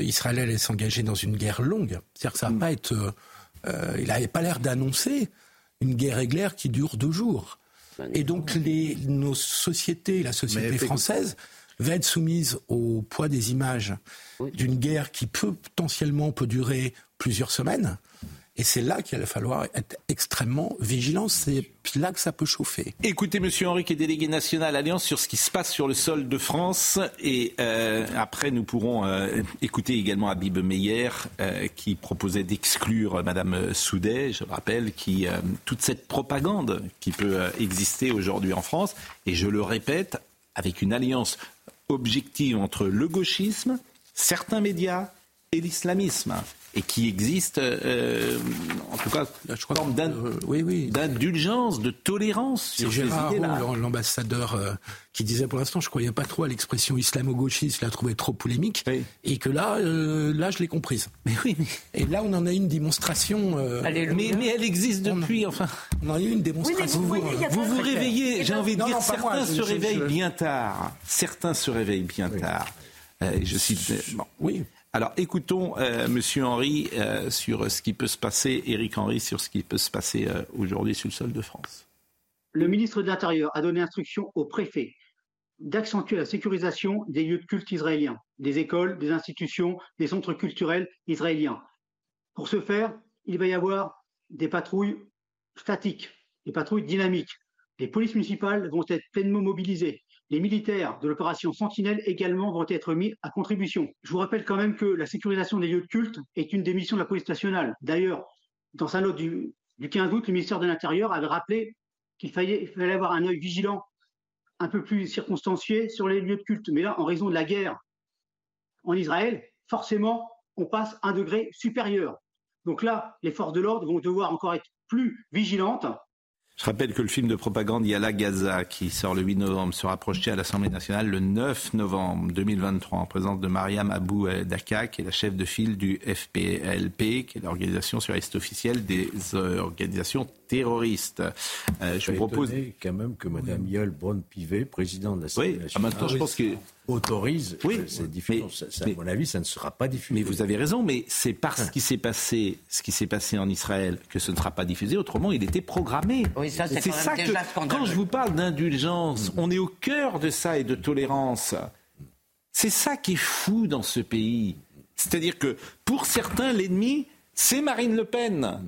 Israël allait s'engager dans une guerre longue. C'est-à-dire que ça va pas être. il n'avait pas l'air d'annoncer une guerre éclair qui dure deux jours. Et donc, les, nos sociétés, la société française, va être soumise au poids des images d'une guerre qui peut potentiellement peut durer plusieurs semaines. Et c'est là qu'il va falloir être extrêmement vigilant. C'est là que ça peut chauffer. Écoutez, Monsieur Henri, qui est délégué national Alliance, sur ce qui se passe sur le sol de France. Et euh, après, nous pourrons euh, écouter également Habib Meyer, euh, qui proposait d'exclure Madame Soudet, je rappelle, qui toute cette propagande qui peut exister aujourd'hui en France. Et je le répète, avec une alliance objective entre le gauchisme, certains médias et l'islamisme et qui existe, euh, en tout cas, je crois forme d'indulgence, de tolérance sur ces idées-là. l'ambassadeur, euh, qui disait pour l'instant, je ne croyais pas trop à l'expression islamo-gauchiste, je la trouvais trop polémique, et que là, euh, là, je l'ai comprise. Mais oui, Et là, on en a une démonstration. mais, mais, elle existe depuis, enfin. On en a eu une démonstration. vous vous, réveillez, j'ai envie de dire, certains se réveillent bien tard. Certains se réveillent bien tard. je cite. Oui. Alors écoutons euh, Monsieur Henry euh, sur ce qui peut se passer, Éric Henry sur ce qui peut se passer euh, aujourd'hui sur le sol de France. Le ministre de l'Intérieur a donné instruction au préfet d'accentuer la sécurisation des lieux de culte israéliens, des écoles, des institutions, des centres culturels israéliens. Pour ce faire, il va y avoir des patrouilles statiques, des patrouilles dynamiques. Les polices municipales vont être pleinement mobilisées. Les militaires de l'opération Sentinelle également vont être mis à contribution. Je vous rappelle quand même que la sécurisation des lieux de culte est une des missions de la police nationale. D'ailleurs, dans sa note du, 15 août, le ministère de l'Intérieur avait rappelé qu'il fallait, fallait avoir un œil vigilant, un peu plus circonstancié sur les lieux de culte. Mais là, en raison de la guerre en Israël, forcément, on passe un degré supérieur. Donc là, les forces de l'ordre vont devoir encore être plus vigilantes je rappelle que le film de propagande Yala Gaza, qui sort le 8 novembre, sera projeté à l'Assemblée nationale le 9 novembre 2023 en présence de Mariam Abou Daka, qui est la chef de file du FPLP, qui est l'organisation sur liste officielle des organisations terroristes. Euh, je vous propose quand même que Mme Yol Braun-Pivet, présidente de l'Assemblée oui, nationale, maintenant, je pense que autorise oui, cette diffusion. à mon avis, ça ne sera pas diffusé. Mais vous avez raison, mais c'est parce ce qui s'est passé, ce qui s'est passé en Israël, que ce ne sera pas diffusé. Autrement, il était programmé. Oui, ça, c'est ça que quand je vous parle d'indulgence, on est au cœur de ça et de tolérance. C'est ça qui est fou dans ce pays. C'est-à-dire que pour certains, l'ennemi, c'est Marine Le Pen.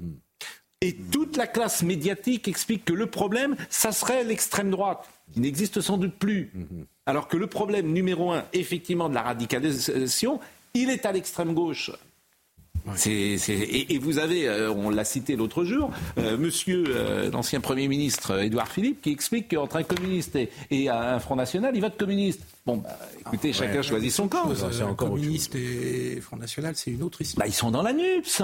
Et toute la classe médiatique explique que le problème, ça serait l'extrême droite, qui n'existe sans doute plus. Alors que le problème numéro un, effectivement, de la radicalisation, il est à l'extrême gauche. Et, vous avez, euh, on l'a cité l'autre jour, euh, monsieur euh, l'ancien Premier ministre Édouard Philippe qui explique qu'entre un communiste et, un Front National, il vote communiste. Bon, bah, écoutez, ah, chacun choisit son camp. C'est encore communiste et Front National, c'est une autre histoire. Bah, ils sont dans la NUPS.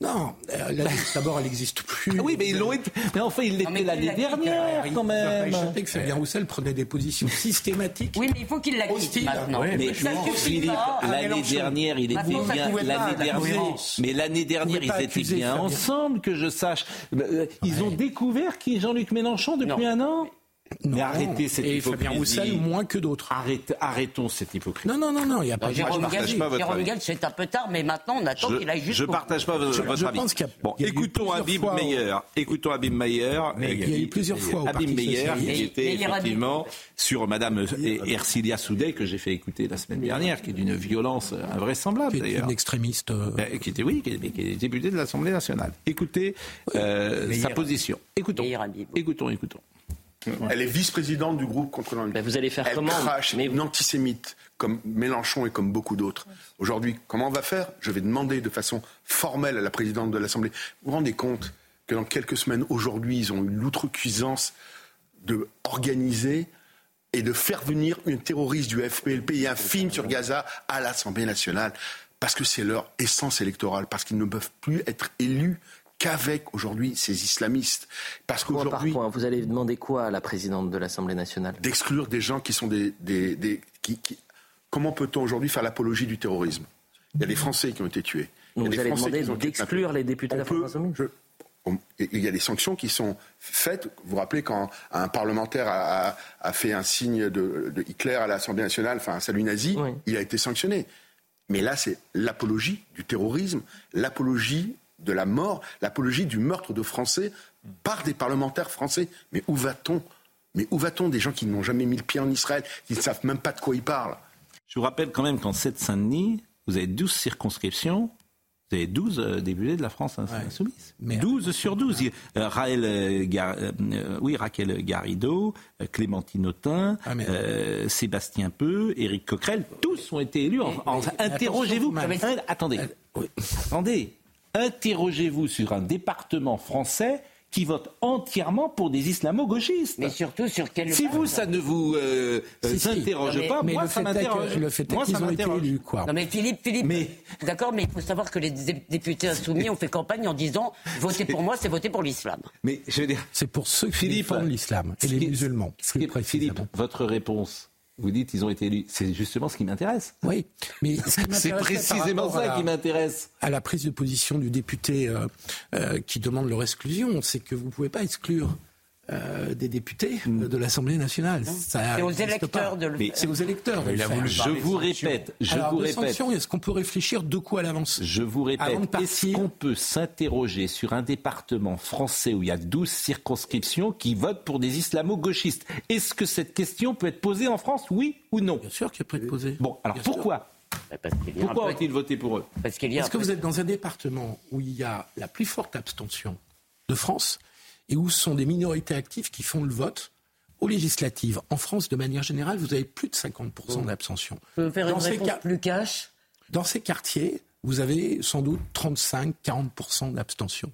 Non, euh, d'abord, elle n'existe plus. Ah oui, mais ils l'ont été. Mais enfin, il l'était l'année dernière, quand même. Je sais que Fabien Roussel prenait des positions systématiques. Oui, mais il faut qu'il la quitte maintenant. mais Philippe, l'année dernière, il était bien. L'année la dernière, mais l'année dernière, ils étaient bien ensemble, que je sache. Euh, Ils ont découvert qui est Jean-Luc Mélenchon depuis un an? Mais arrêtez cette Et hypocrisie. Fabien Roussel, moins que d'autres. Arrête- arrêtons cette hypocrisie. Non, non, non, non, il n'y a pas Non, de Jérôme partage Gall, pas votre Jérôme avis. Gall, c'est un peu tard, mais maintenant on attend qu'il aille Je jusqu'au ne partage pas votre, Je- votre je avis. pense qu'il y a- bon, a écoutons Abim Meyer. Écoutons Abim Meyer. Mais il y a eu plusieurs fois au Abim Meyer, qui était effectivement sur Madame Ercilia Soudet, que j'ai fait écouter la semaine dernière, qui est d'une violence invraisemblable Qui est d'ailleurs. une extrémiste. euh, Euh, Qui était, oui, qui est, qui est député de l'Assemblée nationale. Écoutez euh, sa position. Écoutons. Écoutons, écoutons. Elle est vice-présidente du groupe contre l'antisémitisme. vous allez faire Elle comment? crache une antisémite comme Mélenchon et comme beaucoup d'autres. Aujourd'hui, comment on va faire? Je vais demander de façon formelle à la présidente de l'Assemblée. Vous vous rendez compte que dans quelques semaines, aujourd'hui, ils ont eu l'outrecuisance de organiser et de faire venir une terroriste du FPLP et un film sur Gaza à l'Assemblée nationale? Parce que c'est leur essence électorale, parce qu'ils ne peuvent plus être élus qu'avec aujourd'hui ces islamistes. Parce qu'aujourd'hui, vous allez demander quoi à la présidente de l'Assemblée nationale? D'exclure des gens qui sont des... des- des- qui- qui- Comment peut-on aujourd'hui faire l'apologie du terrorisme? Il y a des Français qui ont été tués. Donc vous allez demander d'exclure les députés de la France Il y a des sanctions qui sont faites. Vous vous rappelez quand un parlementaire a, a- a fait un signe de, de Hitler à l'Assemblée nationale, enfin un salut nazi, il a été sanctionné. Mais là, c'est l'apologie du terrorisme, l'apologie de la mort, l'apologie du meurtre de Français par des parlementaires français. Mais où va-t-on? Mais où va-t-on des gens qui n'ont jamais mis le pied en Israël, qui ne savent même pas de quoi ils parlent? Je vous rappelle quand même qu'en Seine-Saint-Denis, vous avez 12 circonscriptions. Vous avez 12 euh, députés de la France insoumise. 12 sur 12. Il y a, euh, Raël, euh, Gar- euh, euh, oui, Raquel Garrido, euh, Clémentine Autain, Ah, euh, Sébastien Peu, Éric Coquerel, tous ont été élus. En, en- interrogez-vous. Un- attendez. Interrogez-vous sur un département français qui vote entièrement pour des islamo-gauchistes. Mais surtout sur quelle Si vous, ça ne vous euh, Si, euh, si. interroge Non, mais- pas, mais moi, le ça fait est que- m'interroge. le fait Moi, qu'ils ça ont été m'interroge. élus, quoi. Non mais Philippe, Philippe, d'accord, mais il faut savoir que les dé- députés insoumis ont fait campagne en disant voter pour moi, c'est voter pour l'islam. Mais je veux dire, C'est pour ceux qui Philippe, défendent l'islam et les musulmans. Philippe, votre réponse, vous dites ils ont été élus. C'est justement ce qui m'intéresse. Oui, mais *laughs* C'est précisément ça la- qui m'intéresse. À la prise de position du député euh, euh, qui demande leur exclusion, c'est que vous ne pouvez pas exclure euh, des députés euh, de l'Assemblée nationale. C'est aux électeurs pas. de le. C'est aux électeurs de le faire. Je vous répète, je Alors, vous répète. est-ce qu'on peut réfléchir deux coups à l'avance Je vous Avant de répète, est-ce qu'on peut s'interroger sur un département français où il y a 12 circonscriptions qui votent pour des islamo-gauchistes? Est-ce que cette question peut être posée en France, oui ou non? Bien sûr qu'elle peut être posée. Bon, alors Bien sûr. pourquoi? Parce qu'il y a un Pourquoi peu- ont-ils voté pour eux? Parce qu'il y a Parce que peu- vous êtes dans un département où il y a la plus forte abstention de France et où ce sont des minorités actives qui font le vote aux législatives. En France, de manière générale, vous avez plus de 50% d'abstention. Je peux faire une Dans ces réponse cas- plus cash? Dans ces quartiers, vous avez sans doute 35-40% d'abstention.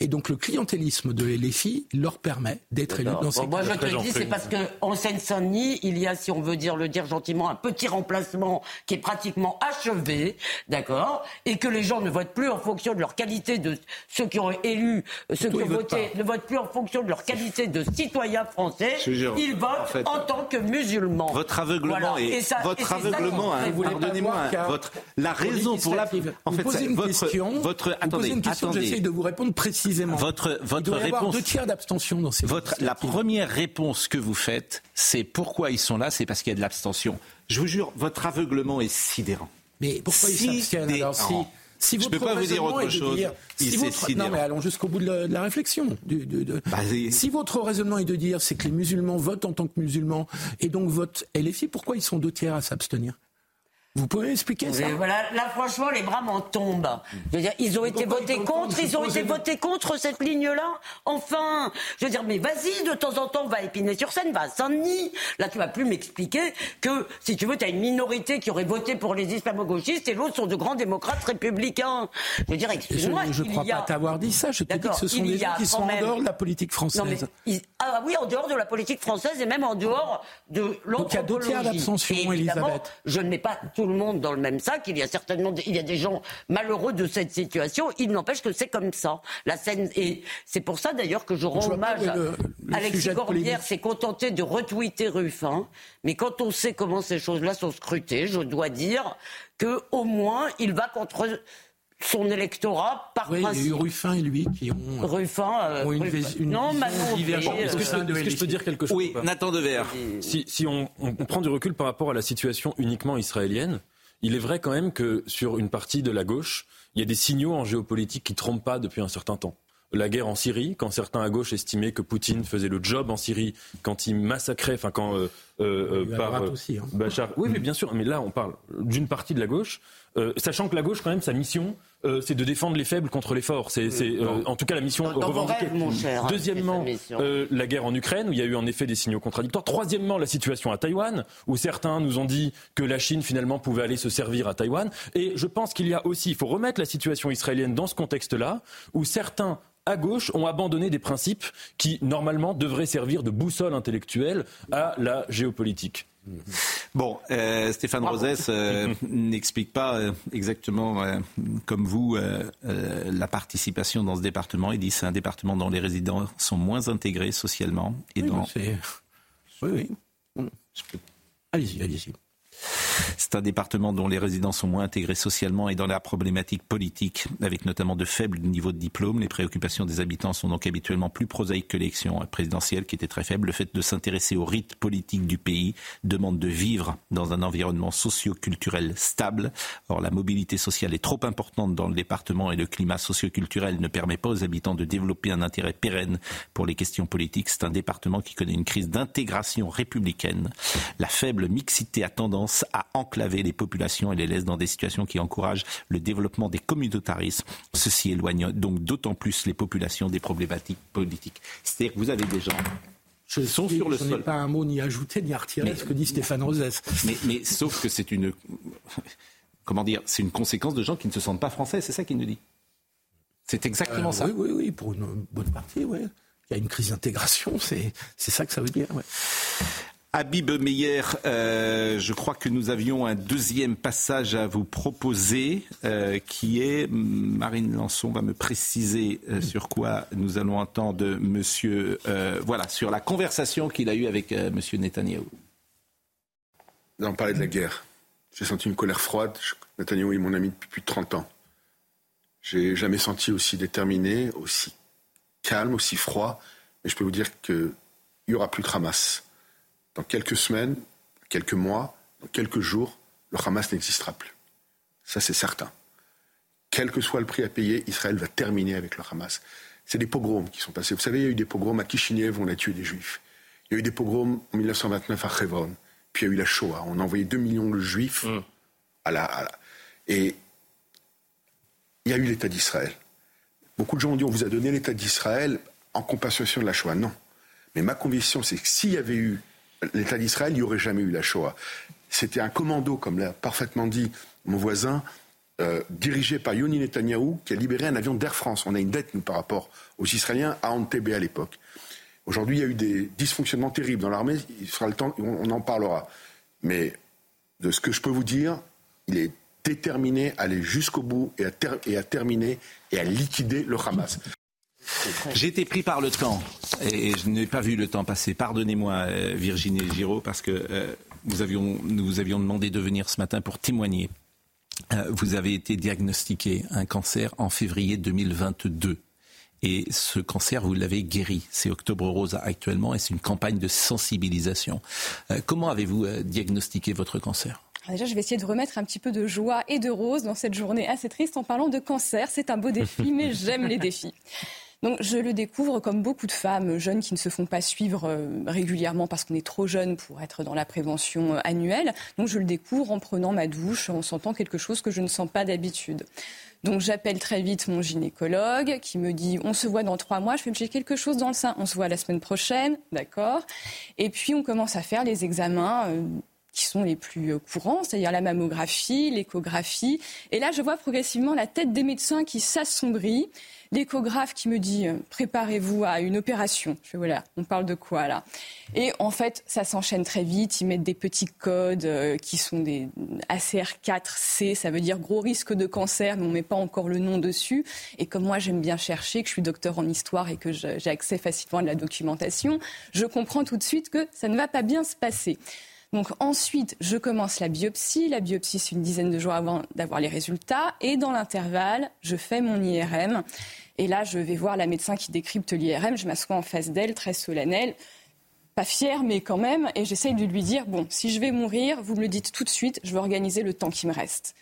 Et donc le clientélisme de LFI leur permet d'être élus dans ces Bon, moi, je te le dis, c'est parce qu'en Seine-Saint-Denis, il y a, si on veut dire le dire gentiment, un petit remplacement qui est pratiquement achevé, d'accord, et que les gens ne votent plus en fonction de leur qualité de ceux qui ont élu, ceux Plutôt, qui ont voté, pas. ne votent plus en fonction de leur qualité de citoyen français. Ils votent en fait, tant que musulmans. Votre aveuglement Voilà. est Et ça- et votre ça aveuglement. hein, Pardonnez-moi. hein, votre la raison pour la. En vous fait, posez c'est une votre question, votre attendez posez une question, j'essaye de vous répondre précisément. Votre votre Il doit y avoir deux tiers d'abstention dans ces Votre, la première réponse que vous faites, c'est pourquoi ils sont là, c'est parce qu'il y a de l'abstention. Je vous jure, votre aveuglement est sidérant. Mais pourquoi ils s'abstiennent alors si, Je votre peux pas vous dire autre chose. dire- si votre- non mais allons jusqu'au bout de la, de la réflexion. Du- de- de- Bah, si votre raisonnement est de dire c'est que les musulmans votent en tant que musulmans et donc votent LFI, pourquoi ils sont deux tiers à s'abstenir? Vous pouvez expliquer ça voilà, là franchement les bras m'en tombent. Je veux dire, ils ont été votés contre, ont ils ont été votés contre cette ligne-là. Enfin, je veux dire, mais vas-y, de temps en temps, va à Épinay-sur-Seine, va à Saint-Denis. Là, tu vas plus m'expliquer que, si tu veux, tu as une minorité qui aurait voté pour les islamo-gauchistes et l'autre sont de grands démocrates républicains. Je veux dire, Je excuse-moi. ne il crois a- pas t'avoir dit ça. Je te dis D'accord, que ce sont des gens qui sont en dehors de la politique française. Non, mais ils- ah oui, en dehors de la politique française et même en dehors de Donc il y a deux tiers l'anthropologie. d'abstention, Elisabeth. Je ne mets pas tout le monde dans le même sac. Il y a certainement il y a des gens malheureux de cette situation. Il n'empêche que c'est comme ça. La scène et c'est pour ça d'ailleurs que je rends hommage à Alexis Corbière s'est contenté de retweeter Ruffin. Mais quand on sait comment ces choses-là sont scrutées, je dois dire que au moins il va contre son électorat par oui, principe. Il y a eu Ruffin et lui qui ont, Ruffin, euh, ont une, Ruffin. une, non, Manon, divergence. Est-ce que, je peux, est-ce que je peux dire quelque chose Oui, Nathan Dever. Si, si on, on, on prend du recul par rapport à la situation uniquement israélienne, il est vrai quand même que sur une partie de la gauche, il y a des signaux en géopolitique qui trompent pas depuis un certain temps la guerre en Syrie, quand certains à gauche estimaient que Poutine faisait le job en Syrie, quand il massacrait, enfin quand euh, euh, par euh, aussi, hein. Bachar. Oui, mais bien sûr. Mais là, on parle d'une partie de la gauche, euh, sachant que la gauche, quand même, sa mission, euh, c'est de défendre les faibles contre les forts. C'est, c'est euh, en tout cas la mission Dans- dans vos revendiquée. rêves, mon cher, hein, Deuxièmement, mission. euh, la guerre en Ukraine, où il y a eu en effet des signaux contradictoires. Troisièmement, la situation à Taïwan, où certains nous ont dit que la Chine finalement pouvait aller se servir à Taïwan. Et je pense qu'il y a aussi, il faut remettre la situation israélienne dans ce contexte-là, où certains à gauche ont abandonné des principes qui normalement devraient servir de boussole intellectuelle à la géopolitique. Bon, euh, Stéphane Rosès euh, *laughs* n'explique pas euh, exactement euh, comme vous euh, euh, la participation dans ce département. Il dit que c'est un département dont les résidents sont moins intégrés socialement. Et Oui, dans... c'est- Oui, oui. Allez-y, allez-y. C'est un département dont les résidents sont moins intégrés socialement et dans la problématique politique, avec notamment de faibles niveaux de diplôme. Les préoccupations des habitants sont donc habituellement plus prosaïques que l'élection présidentielle, qui était très faible. Le fait de s'intéresser au rite politique du pays demande de vivre dans un environnement socio-culturel stable. Or, la mobilité sociale est trop importante dans le département et le climat socio-culturel ne permet pas aux habitants de développer un intérêt pérenne pour les questions politiques. C'est un département qui connaît une crise d'intégration républicaine. La faible mixité a tendance à enclaver les populations et les laisse dans des situations qui encouragent le développement des communautarismes. Ceci éloigne donc d'autant plus les populations des problématiques politiques. C'est-à-dire que vous avez des gens Je sont sur le je sol. pas un mot ni ajouté ni à retirer ce que dit Stéphane Rosès. Mais, mais sauf que c'est une. Comment dire C'est une conséquence de gens qui ne se sentent pas français, c'est ça qu'il nous dit. C'est exactement Euh, ça. Oui, oui, oui, pour une bonne partie, oui. Il y a une crise d'intégration, c'est c'est ça que ça veut dire. ouais. Habib Meyer, euh, je crois que nous avions un deuxième passage à vous proposer, euh, qui est, Marine Lançon va me préciser euh, sur quoi nous allons entendre Monsieur, voilà, sur la conversation qu'il a eue avec Monsieur Netanyahou. Avons parlé de la guerre. J'ai senti une colère froide. Netanyahu est mon ami depuis plus de 30 ans. J'ai jamais senti aussi déterminé, aussi calme, aussi froid. Mais je peux vous dire qu'il n'y aura plus de Hamas. Dans quelques semaines, quelques mois, dans quelques jours, le Hamas n'existera plus. Ça, c'est certain. Quel que soit le prix à payer, Israël va terminer avec le Hamas. C'est des pogroms qui sont passés. Vous savez, il y a eu des pogroms à Kishinev, on a tué des juifs. Il y a eu des pogroms en 1929 à Hebron. Puis il y a eu la Shoah. On a envoyé 2 millions de juifs à la, à la- Et il y a eu l'État d'Israël. Beaucoup de gens ont dit on vous a donné l'État d'Israël en compensation de la Shoah. Non. Mais ma conviction, c'est que s'il y avait eu l'État d'Israël, il n'y aurait jamais eu la Shoah. C'était un commando, comme l'a parfaitement dit mon voisin, euh, dirigé par Yoni Netanyahou, qui a libéré un avion d'Air France. On a une dette, nous, par rapport aux Israéliens, à Entebbe à l'époque. Aujourd'hui, il y a eu des dysfonctionnements terribles dans l'armée. Il sera le temps, on, en parlera. Mais de ce que je peux vous dire, il est déterminé à aller jusqu'au bout et à terminer et à liquider le Hamas. J'ai été pris par le temps et je n'ai pas vu le temps passer. Pardonnez-moi, euh, Virginie Giraud, parce que euh, nous, avions, nous vous avions demandé de venir ce matin pour témoigner. Euh, vous avez été diagnostiqué un cancer en février 2022. Et ce cancer, vous l'avez guéri. C'est Octobre Rose actuellement et c'est une campagne de sensibilisation. Euh, comment avez-vous euh, diagnostiqué votre cancer? Alors déjà, je vais essayer de remettre un petit peu de joie et de rose dans cette journée assez triste en parlant de cancer. C'est un beau défi, *laughs* mais j'aime les défis. Donc, je le découvre comme beaucoup de femmes jeunes qui ne se font pas suivre euh, régulièrement parce qu'on est trop jeune pour être dans la prévention euh, annuelle. Donc, je le découvre en prenant ma douche, en sentant quelque chose que je ne sens pas d'habitude. Donc, j'appelle très vite mon gynécologue qui me dit on se voit dans trois mois. Je fais j'ai quelque chose dans le sein. On se voit la semaine prochaine, d'accord. Et puis, on commence à faire les examens. Qui sont les plus euh, courants, c'est-à-dire la mammographie, l'échographie. Et là, je vois progressivement la tête des médecins qui s'assombrit l'échographe qui me dit euh, préparez-vous à une opération. Je fais voilà, on parle de quoi là? Et en fait, ça s'enchaîne très vite. Ils mettent des petits codes euh, qui sont des ACR4C, ça veut dire gros risque de cancer, mais on met pas encore le nom dessus. Et comme moi j'aime bien chercher, que je suis docteur en histoire et que j'ai accès facilement à la documentation, je comprends tout de suite que ça ne va pas bien se passer. Donc ensuite, je commence la biopsie. La biopsie, c'est une dizaine de jours avant d'avoir les résultats. Et dans l'intervalle, je fais mon IRM. Et là, je vais voir la médecin qui décrypte l'IRM. Je m'assois en face d'elle, très solennelle. Pas fière, mais quand même. Et j'essaye de lui dire, bon, si je vais mourir, vous me le dites tout de suite, je vais organiser le temps qui me reste.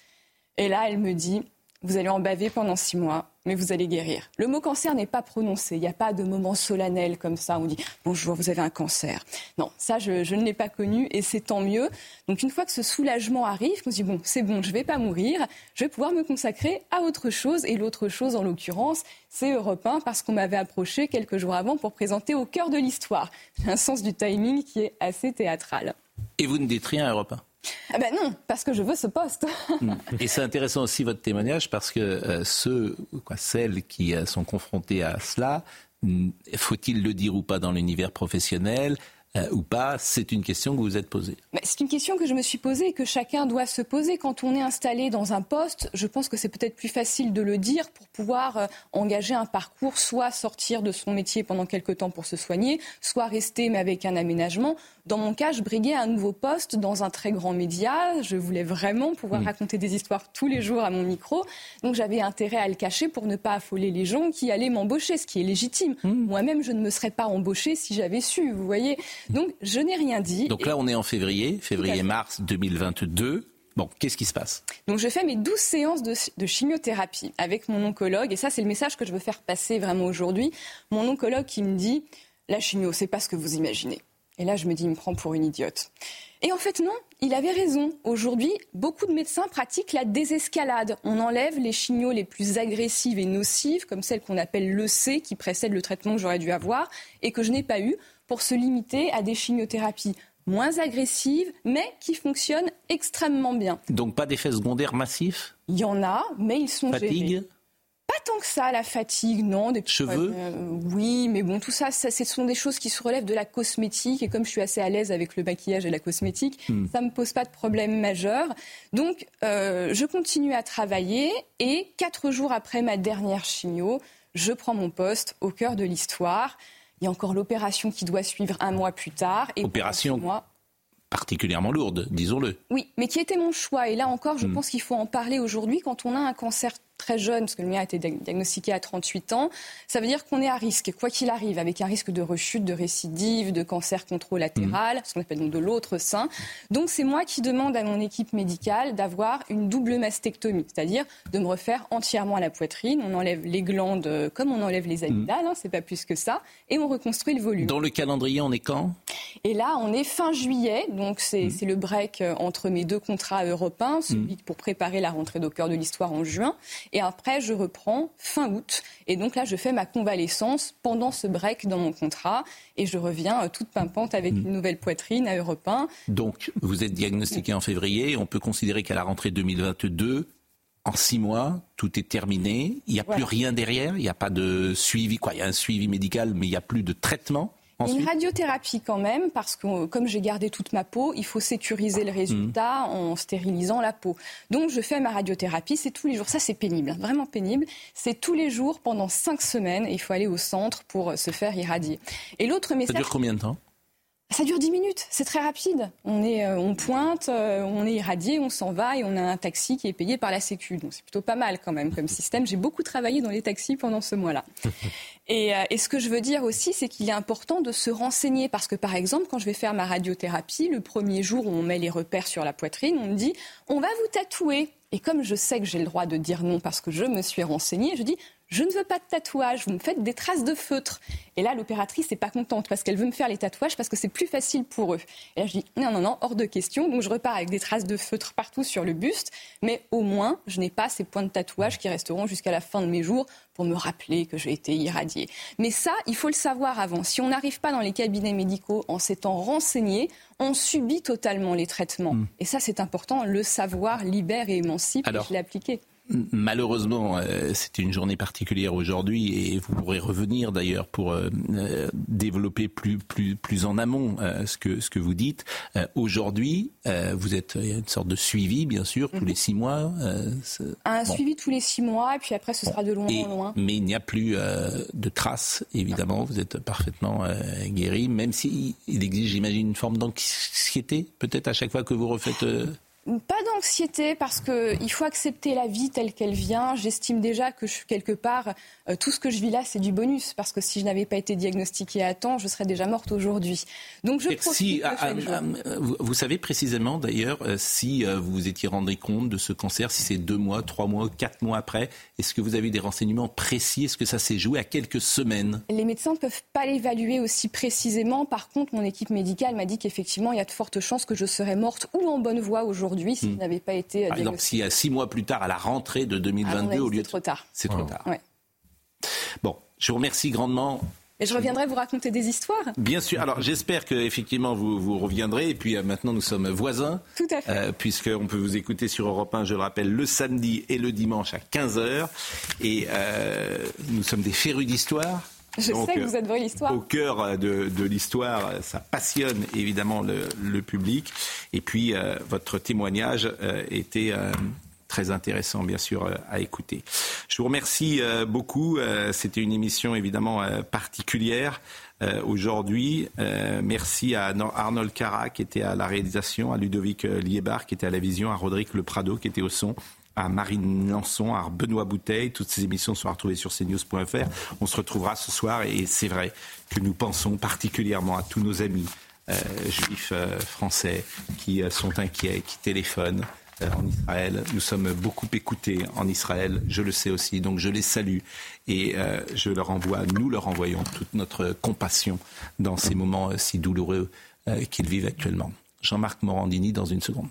Et là, elle me dit, vous allez en baver pendant six mois, mais vous allez guérir. Le mot cancer n'est pas prononcé. Il n'y a pas de moment solennel comme ça. On dit bonjour, vous avez un cancer. Non, ça, je, ne l'ai pas connu et c'est tant mieux. Donc, une fois que ce soulagement arrive, on se dit bon, c'est bon, je ne vais pas mourir. Je vais pouvoir me consacrer à autre chose. Et l'autre chose, en l'occurrence, c'est Europe 1 parce qu'on m'avait approché quelques jours avant pour présenter au cœur de l'histoire. un sens du timing qui est assez théâtral. Et vous ne dites rien à Europe 1 ah ben non, parce que je veux ce poste. Hmm. *laughs* Et c'est intéressant aussi votre témoignage parce que euh, ceux, celles qui euh, sont confrontées à cela, faut-il le dire ou pas dans l'univers professionnel euh, ou pas C'est une question que vous vous êtes posée. C'est une question que je me suis posée et que chacun doit se poser. Quand on est installé dans un poste, je pense que c'est peut-être plus facile de le dire pour pouvoir euh, engager un parcours, soit sortir de son métier pendant quelques temps pour se soigner, soit rester mais avec un aménagement. Dans mon cas, je briguais un nouveau poste dans un très grand média. Je voulais vraiment pouvoir mm. raconter des histoires tous les jours à mon micro. Donc j'avais intérêt à le cacher pour ne pas affoler les gens qui allaient m'embaucher, ce qui est légitime. Mm. Moi-même, je ne me serais pas embauchée si j'avais su, vous voyez. Donc je n'ai rien dit. Donc là, on est en février, février-mars 2022. Bon, qu'est-ce qui se passe? Donc je fais mes 12 séances de, de, chimiothérapie avec mon oncologue, et ça c'est le message que je veux faire passer vraiment aujourd'hui. Mon oncologue qui me dit, la chimio, c'est pas ce que vous imaginez. Et là, je me dis, il me prend pour une idiote. Et en fait, non, il avait raison. Aujourd'hui, beaucoup de médecins pratiquent la désescalade. On enlève les chimios les plus agressives et nocives, comme celles qu'on appelle l'EC, qui précèdent le traitement que j'aurais dû avoir et que je n'ai pas eu, pour se limiter à des chimiothérapies moins agressives, mais qui fonctionnent extrêmement bien. Donc pas d'effets secondaires massifs Il y en a, mais ils sont Fatigue pas tant que ça, la fatigue, non. Des Cheveux euh, Oui, mais bon, tout ça, ça, ce sont des choses qui se relèvent de la cosmétique. Et comme je suis assez à l'aise avec le maquillage et la cosmétique, hmm. ça ne me pose pas de problème majeur. Donc, euh, je continue à travailler. Et quatre jours après ma dernière chimio, je prends mon poste au cœur de l'histoire. Il y a encore l'opération qui doit suivre un mois plus tard. Et opération particulièrement lourde, disons-le. Oui, mais qui était mon choix. Et là encore, je hmm. pense qu'il faut en parler aujourd'hui quand on a un cancer très jeune, parce que le mien a été diagnostiqué à 38 ans, ça veut dire qu'on est à risque, quoi qu'il arrive, avec un risque de rechute, de récidive, de cancer controlatéral, mmh. ce qu'on appelle donc de l'autre sein. Donc c'est moi qui demande à mon équipe médicale d'avoir une double mastectomie, c'est-à-dire de me refaire entièrement à la poitrine. On enlève les glandes euh, comme on enlève les amygdales, mmh. hein, c'est pas plus que ça, et on reconstruit le volume. Dans le calendrier, on est quand? Et là, on est fin juillet, donc c'est mmh. le break euh, entre mes deux contrats européens, celui pour préparer la rentrée au cœur de l'histoire en juin et après, je reprends fin août. Et donc là, je fais ma convalescence pendant ce break dans mon contrat. Et je reviens euh, toute pimpante avec hmm. une nouvelle poitrine à Europe 1. Donc, vous êtes diagnostiqué en février. On peut considérer qu'à la rentrée 2022, en six mois, tout est terminé. Il n'y a plus rien derrière. Il n'y a pas de suivi. Quoi. Il y a un suivi médical, mais il n'y a plus de traitement. Une radiothérapie quand même, parce que comme j'ai gardé toute ma peau, il faut sécuriser le résultat mmh. en stérilisant la peau. Donc je fais ma radiothérapie, c'est tous les jours. Ça c'est pénible, hein, vraiment pénible. C'est tous les jours pendant cinq semaines et il faut aller au centre pour se faire irradier. Et l'autre message. Ça dure combien de temps? Ça dure 10 minutes, c'est très rapide. On, est, euh, on pointe, euh, on est irradié, on s'en va et on a un taxi qui est payé par la Sécu. Donc c'est plutôt pas mal quand même comme système. J'ai beaucoup travaillé dans les taxis pendant ce mois-là. *laughs* et, euh, et, ce que je veux dire aussi, c'est qu'il est important de se renseigner parce que par exemple, quand je vais faire ma radiothérapie, le premier jour où on met les repères sur la poitrine, on me dit on va vous tatouer. Et comme je sais que j'ai le droit de dire non parce que je me suis renseignée, je dis je ne veux pas de tatouage, vous me faites des traces de feutre. Et là, l'opératrice n'est pas contente parce qu'elle veut me faire les tatouages parce que c'est plus facile pour eux. Et là, je dis non, non, non, hors de question. Donc je repars avec des traces de feutre partout sur le buste, mais au moins, je n'ai pas ces points de tatouage qui resteront jusqu'à la fin de mes jours pour me rappeler que j'ai été irradiée. Mais ça, il faut le savoir avant. Si on n'arrive pas dans les cabinets médicaux en s'étant renseigné, on subit totalement les traitements. Hmm. Et ça, c'est important. Le savoir libère et émancipe. Alors, et je l'ai appliqué. Malheureusement, euh, c'est une journée particulière aujourd'hui et vous pourrez revenir d'ailleurs pour euh, euh, développer plus, plus, plus en amont ce, que, ce que vous dites. aujourd'hui, vous êtes il y a une sorte de suivi, bien sûr, tous mhm. les six mois. Un suivi tous les six mois et puis après ce sera de loin en loin. Mais il n'y a plus de traces, évidemment. Vous êtes parfaitement guéri, même s'il il exige, j'imagine, une forme d'anxiété, peut-être à chaque fois que vous refaites pas d'anxiété parce qu'il faut accepter la vie telle qu'elle vient. J'estime déjà que je, quelque part, euh, tout ce que je vis là, c'est du bonus parce que si je n'avais pas été diagnostiquée à temps, je serais déjà morte aujourd'hui. Donc je profite ah, ah, ah, vous, savez précisément d'ailleurs euh, si euh, vous vous étiez rendu compte de ce cancer, si c'est deux mois, trois mois, quatre mois après, est-ce que vous avez des renseignements précis? Est-ce que ça s'est joué à quelques semaines? Les médecins ne peuvent pas l'évaluer aussi précisément. Par contre, mon équipe médicale m'a dit qu'effectivement, il y a de fortes chances que je serais morte ou en bonne voie aujourd'hui si hmm. n'avait pas été. Euh, Par exemple, si six mois plus tard, à la rentrée de 2022, au lieu de. C'est trop tard. C'est trop tard. Bon, je vous remercie grandement. Et je reviendrai vous raconter des histoires. Bien sûr. Alors j'espère que effectivement vous, vous reviendrez. Et puis euh, maintenant nous sommes voisins. Tout à fait. Euh, Puisqu'on peut vous écouter sur Europe 1, je le rappelle, le samedi et le dimanche à 15h. Et euh, nous sommes des férus d'histoire. Je sais que vous adorez l'histoire. Au cœur de, de l'histoire, ça passionne évidemment le, le public. Et puis, euh, votre témoignage euh, était euh, très intéressant, bien sûr, à écouter. Je vous remercie beaucoup. C'était une émission évidemment particulière. aujourd'hui. merci à Arnold Cara qui était à la réalisation, à Ludovic Liebar qui était à la vision, à Rodrigue Le Prado qui était au son, à Marine Lançon, à Benoît Bouteille. Toutes ces émissions sont retrouvées sur cnews.fr. On se retrouvera ce soir et c'est vrai que nous pensons particulièrement à tous nos amis euh, juifs euh, français qui euh, sont inquiets, qui téléphonent en Israël. Nous sommes beaucoup écoutés en Israël, je le sais aussi, donc je les salue et je leur envoie, nous leur envoyons toute notre compassion dans ces moments si douloureux qu'ils vivent actuellement. Jean-Marc Morandini dans une seconde.